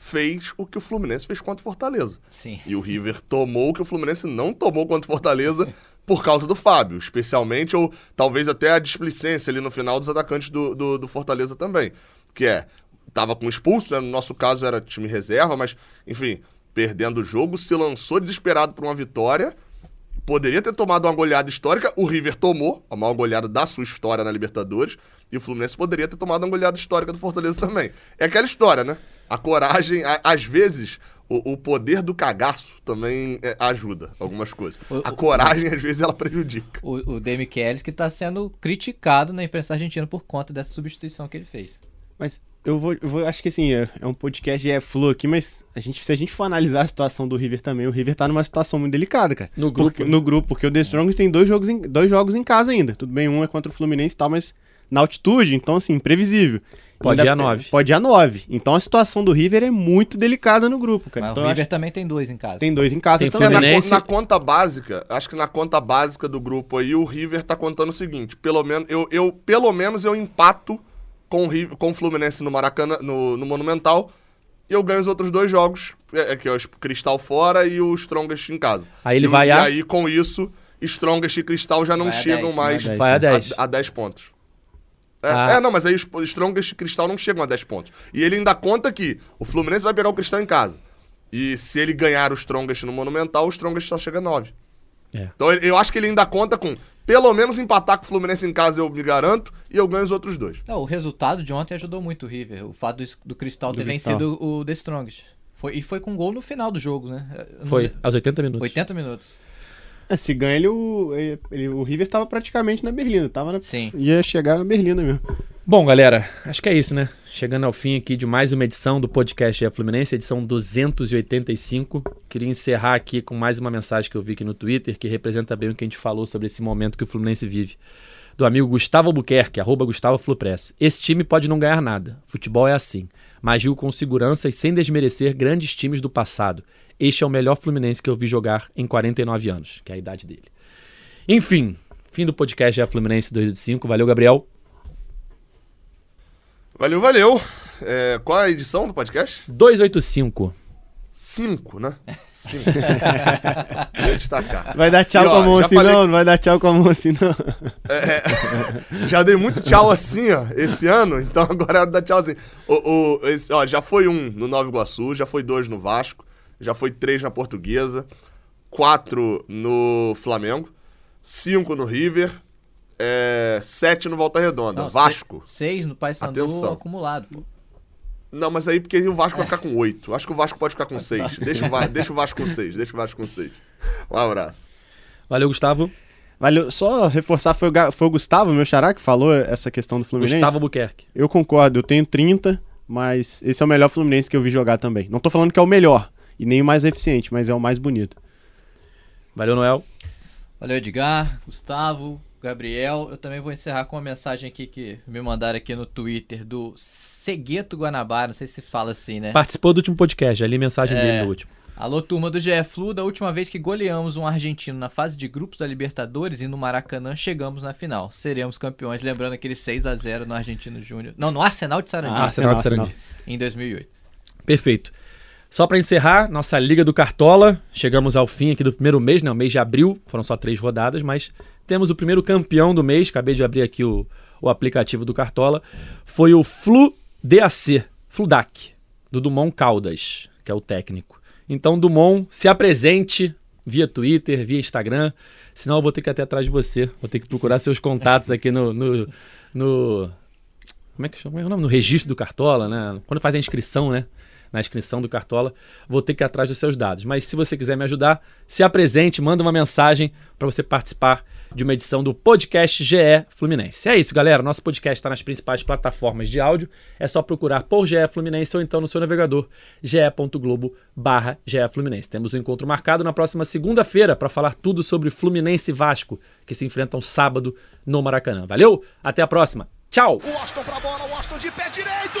fez o que o Fluminense fez contra o Fortaleza. Sim. E o River tomou o que o Fluminense não tomou contra o Fortaleza por causa do Fábio, especialmente, ou talvez até a displicência ali no final dos atacantes do, do, do Fortaleza também. Que é, tava com expulso, né? no nosso caso era time reserva, mas, enfim, perdendo o jogo, se lançou desesperado por uma vitória. Poderia ter tomado uma goleada histórica, o River tomou a maior goleada da sua história na Libertadores, e o Fluminense poderia ter tomado uma goleada histórica do Fortaleza também. É aquela história, né? A coragem, a- às vezes, o, o poder do cagaço também é, ajuda algumas coisas. O- A o- coragem, às vezes, ela prejudica. O, o Demi Kelly que tá sendo criticado na imprensa argentina por conta dessa substituição que ele fez. Mas eu vou, eu vou- acho que assim, é, é um podcast de é flu aqui, mas a gente, se a gente for analisar a situação do River também, o River tá numa situação muito delicada, cara. No grupo, Porque- né? no grupo, porque o The Strongest tem dois jogos, em, dois jogos em casa ainda. Tudo bem, um é contra o Fluminense e tal, mas na altitude, então assim, imprevisível. Pode ir a nove. Pode ir a 9. Então a situação do River é muito delicada no grupo, cara. Mas Então o River acho também tem dois em casa. que tem dois em casa Tem também. É, na, Fluminense- con- na conta básica, acho que na conta básica do grupo aí, o River tá contando o seguinte: pelo menos eu, eu, pelo menos eu empato com o, River, com o Fluminense no Maracanã, no, no Monumental, e eu ganho os outros dois jogos, é, é, que é o Cristal fora e o Strongest em casa. Aí ele e, vai e a- aí, com isso, Strongest e Cristal já não Vai chegam 10, mais vai a 10. Vai a 10. a, a 10 pontos. É, Ah. é, não, mas aí os os Strongest e Cristal não chegam a 10 pontos. E ele ainda conta que o Fluminense vai pegar o Cristal em casa. E se ele ganhar o Strongest no Monumental, o Strongest só chega a 9. É. Então eu acho que ele ainda conta com pelo menos empatar com o Fluminense em casa, eu me garanto, e eu ganho os outros dois. Não, o resultado de ontem ajudou muito o River. O fato do, do Cristal Do ter Cristal. vencido o The Strongest. Foi, e foi com gol no final do jogo, né? Foi, lembro. aos 80 minutos. 80 minutos. É, se ganha ele o, ele- o River tava praticamente na Berlina. Tava na, Sim. ia chegar na Berlina mesmo. Bom, galera, acho que é isso, né? Chegando ao fim aqui de mais uma edição do podcast é Fluminense, edição 285. Queria encerrar aqui com mais uma mensagem que eu vi aqui no Twitter, que representa bem o que a gente falou sobre esse momento que o Fluminense vive. Do amigo Gustavo Albuquerque, arroba Gustavo Flupress. Esse time pode não ganhar nada. Futebol é assim. Mas com segurança e sem desmerecer grandes times do passado. Este é o melhor Fluminense que eu vi jogar em 49 anos, que é a idade dele. Enfim, fim do podcast é Fluminense 285. Valeu, Gabriel. Valeu, valeu. É, qual é a edição do podcast? 285. Cinco, né? Cinco. Destacar. Vai dar tchau E, ó, com a mão assim, falei- não? Não vai dar tchau com a mão assim, não. Já dei muito tchau assim, ó, esse ano, então agora é hora de dar tchau assim. O, o- esse- ó, já foi um no Nova Iguaçu, já foi dois no Vasco, já foi três na Portuguesa, quatro no Flamengo, cinco no River, é, sete no Volta Redonda. Não, Vasco. se- Seis no Paysandu Atenção. acumulado. pô. Não, mas aí porque o Vasco vai ficar com oito. Acho que o Vasco pode ficar com seis. Deixa o, Va- deixa o Vasco com seis, deixa o Vasco com seis. Um abraço. Valeu, Gustavo. Valeu, só reforçar, foi o, Ga- foi o Gustavo, meu xará, que falou essa questão do Fluminense. Gustavo Albuquerque. Eu concordo, eu tenho 30, mas esse é o melhor Fluminense que eu vi jogar também. Não tô falando que é o melhor, e nem o mais eficiente, mas é o mais bonito. Valeu, Noel. Valeu, Edgar, Gustavo, Gabriel. Eu também vou encerrar com uma mensagem aqui que me mandaram aqui no Twitter do Segueto Guanabara. Não sei se fala assim, né? Participou do último podcast, já li mensagem É. dele no último. Alô, turma do GE Flu. Da última vez que goleamos um argentino na fase de grupos da Libertadores e no Maracanã, chegamos na final. Seremos campeões. Lembrando aquele 6 a 0 no Argentino Júnior. Não, no Arsenal de Sarandi, Ah, Arsenal de Sarandi. em 2008. Perfeito. Só pra encerrar, nossa Liga do Cartola. Chegamos ao fim aqui do primeiro mês, né? O mês de abril. Foram só três rodadas, mas temos o primeiro campeão do mês. Acabei de abrir aqui o, o aplicativo do Cartola. Foi o Flu DAC, Fludac, do Dumont Caldas, que é o técnico. Então, Dumont, se apresente via Twitter, via Instagram. Senão eu vou ter que ir até atrás de você. Vou ter que procurar seus contatos aqui no- no, no como é que chama? É o nome? No registro do Cartola, né? Quando faz a inscrição, né? Na inscrição do Cartola, vou ter que ir atrás dos seus dados. Mas se você quiser me ajudar, se apresente, manda uma mensagem para você participar de uma edição do podcast GE Fluminense. É isso, galera. Nosso podcast está nas principais plataformas de áudio. É só procurar por GE Fluminense ou então no seu navegador ge.globo barra GE Fluminense. Temos um encontro marcado na próxima segunda-feira para falar tudo sobre Fluminense e Vasco, que se enfrentam sábado no Maracanã. Valeu? Até a próxima. Tchau! O Washington pra bola, o Washington de pé direito!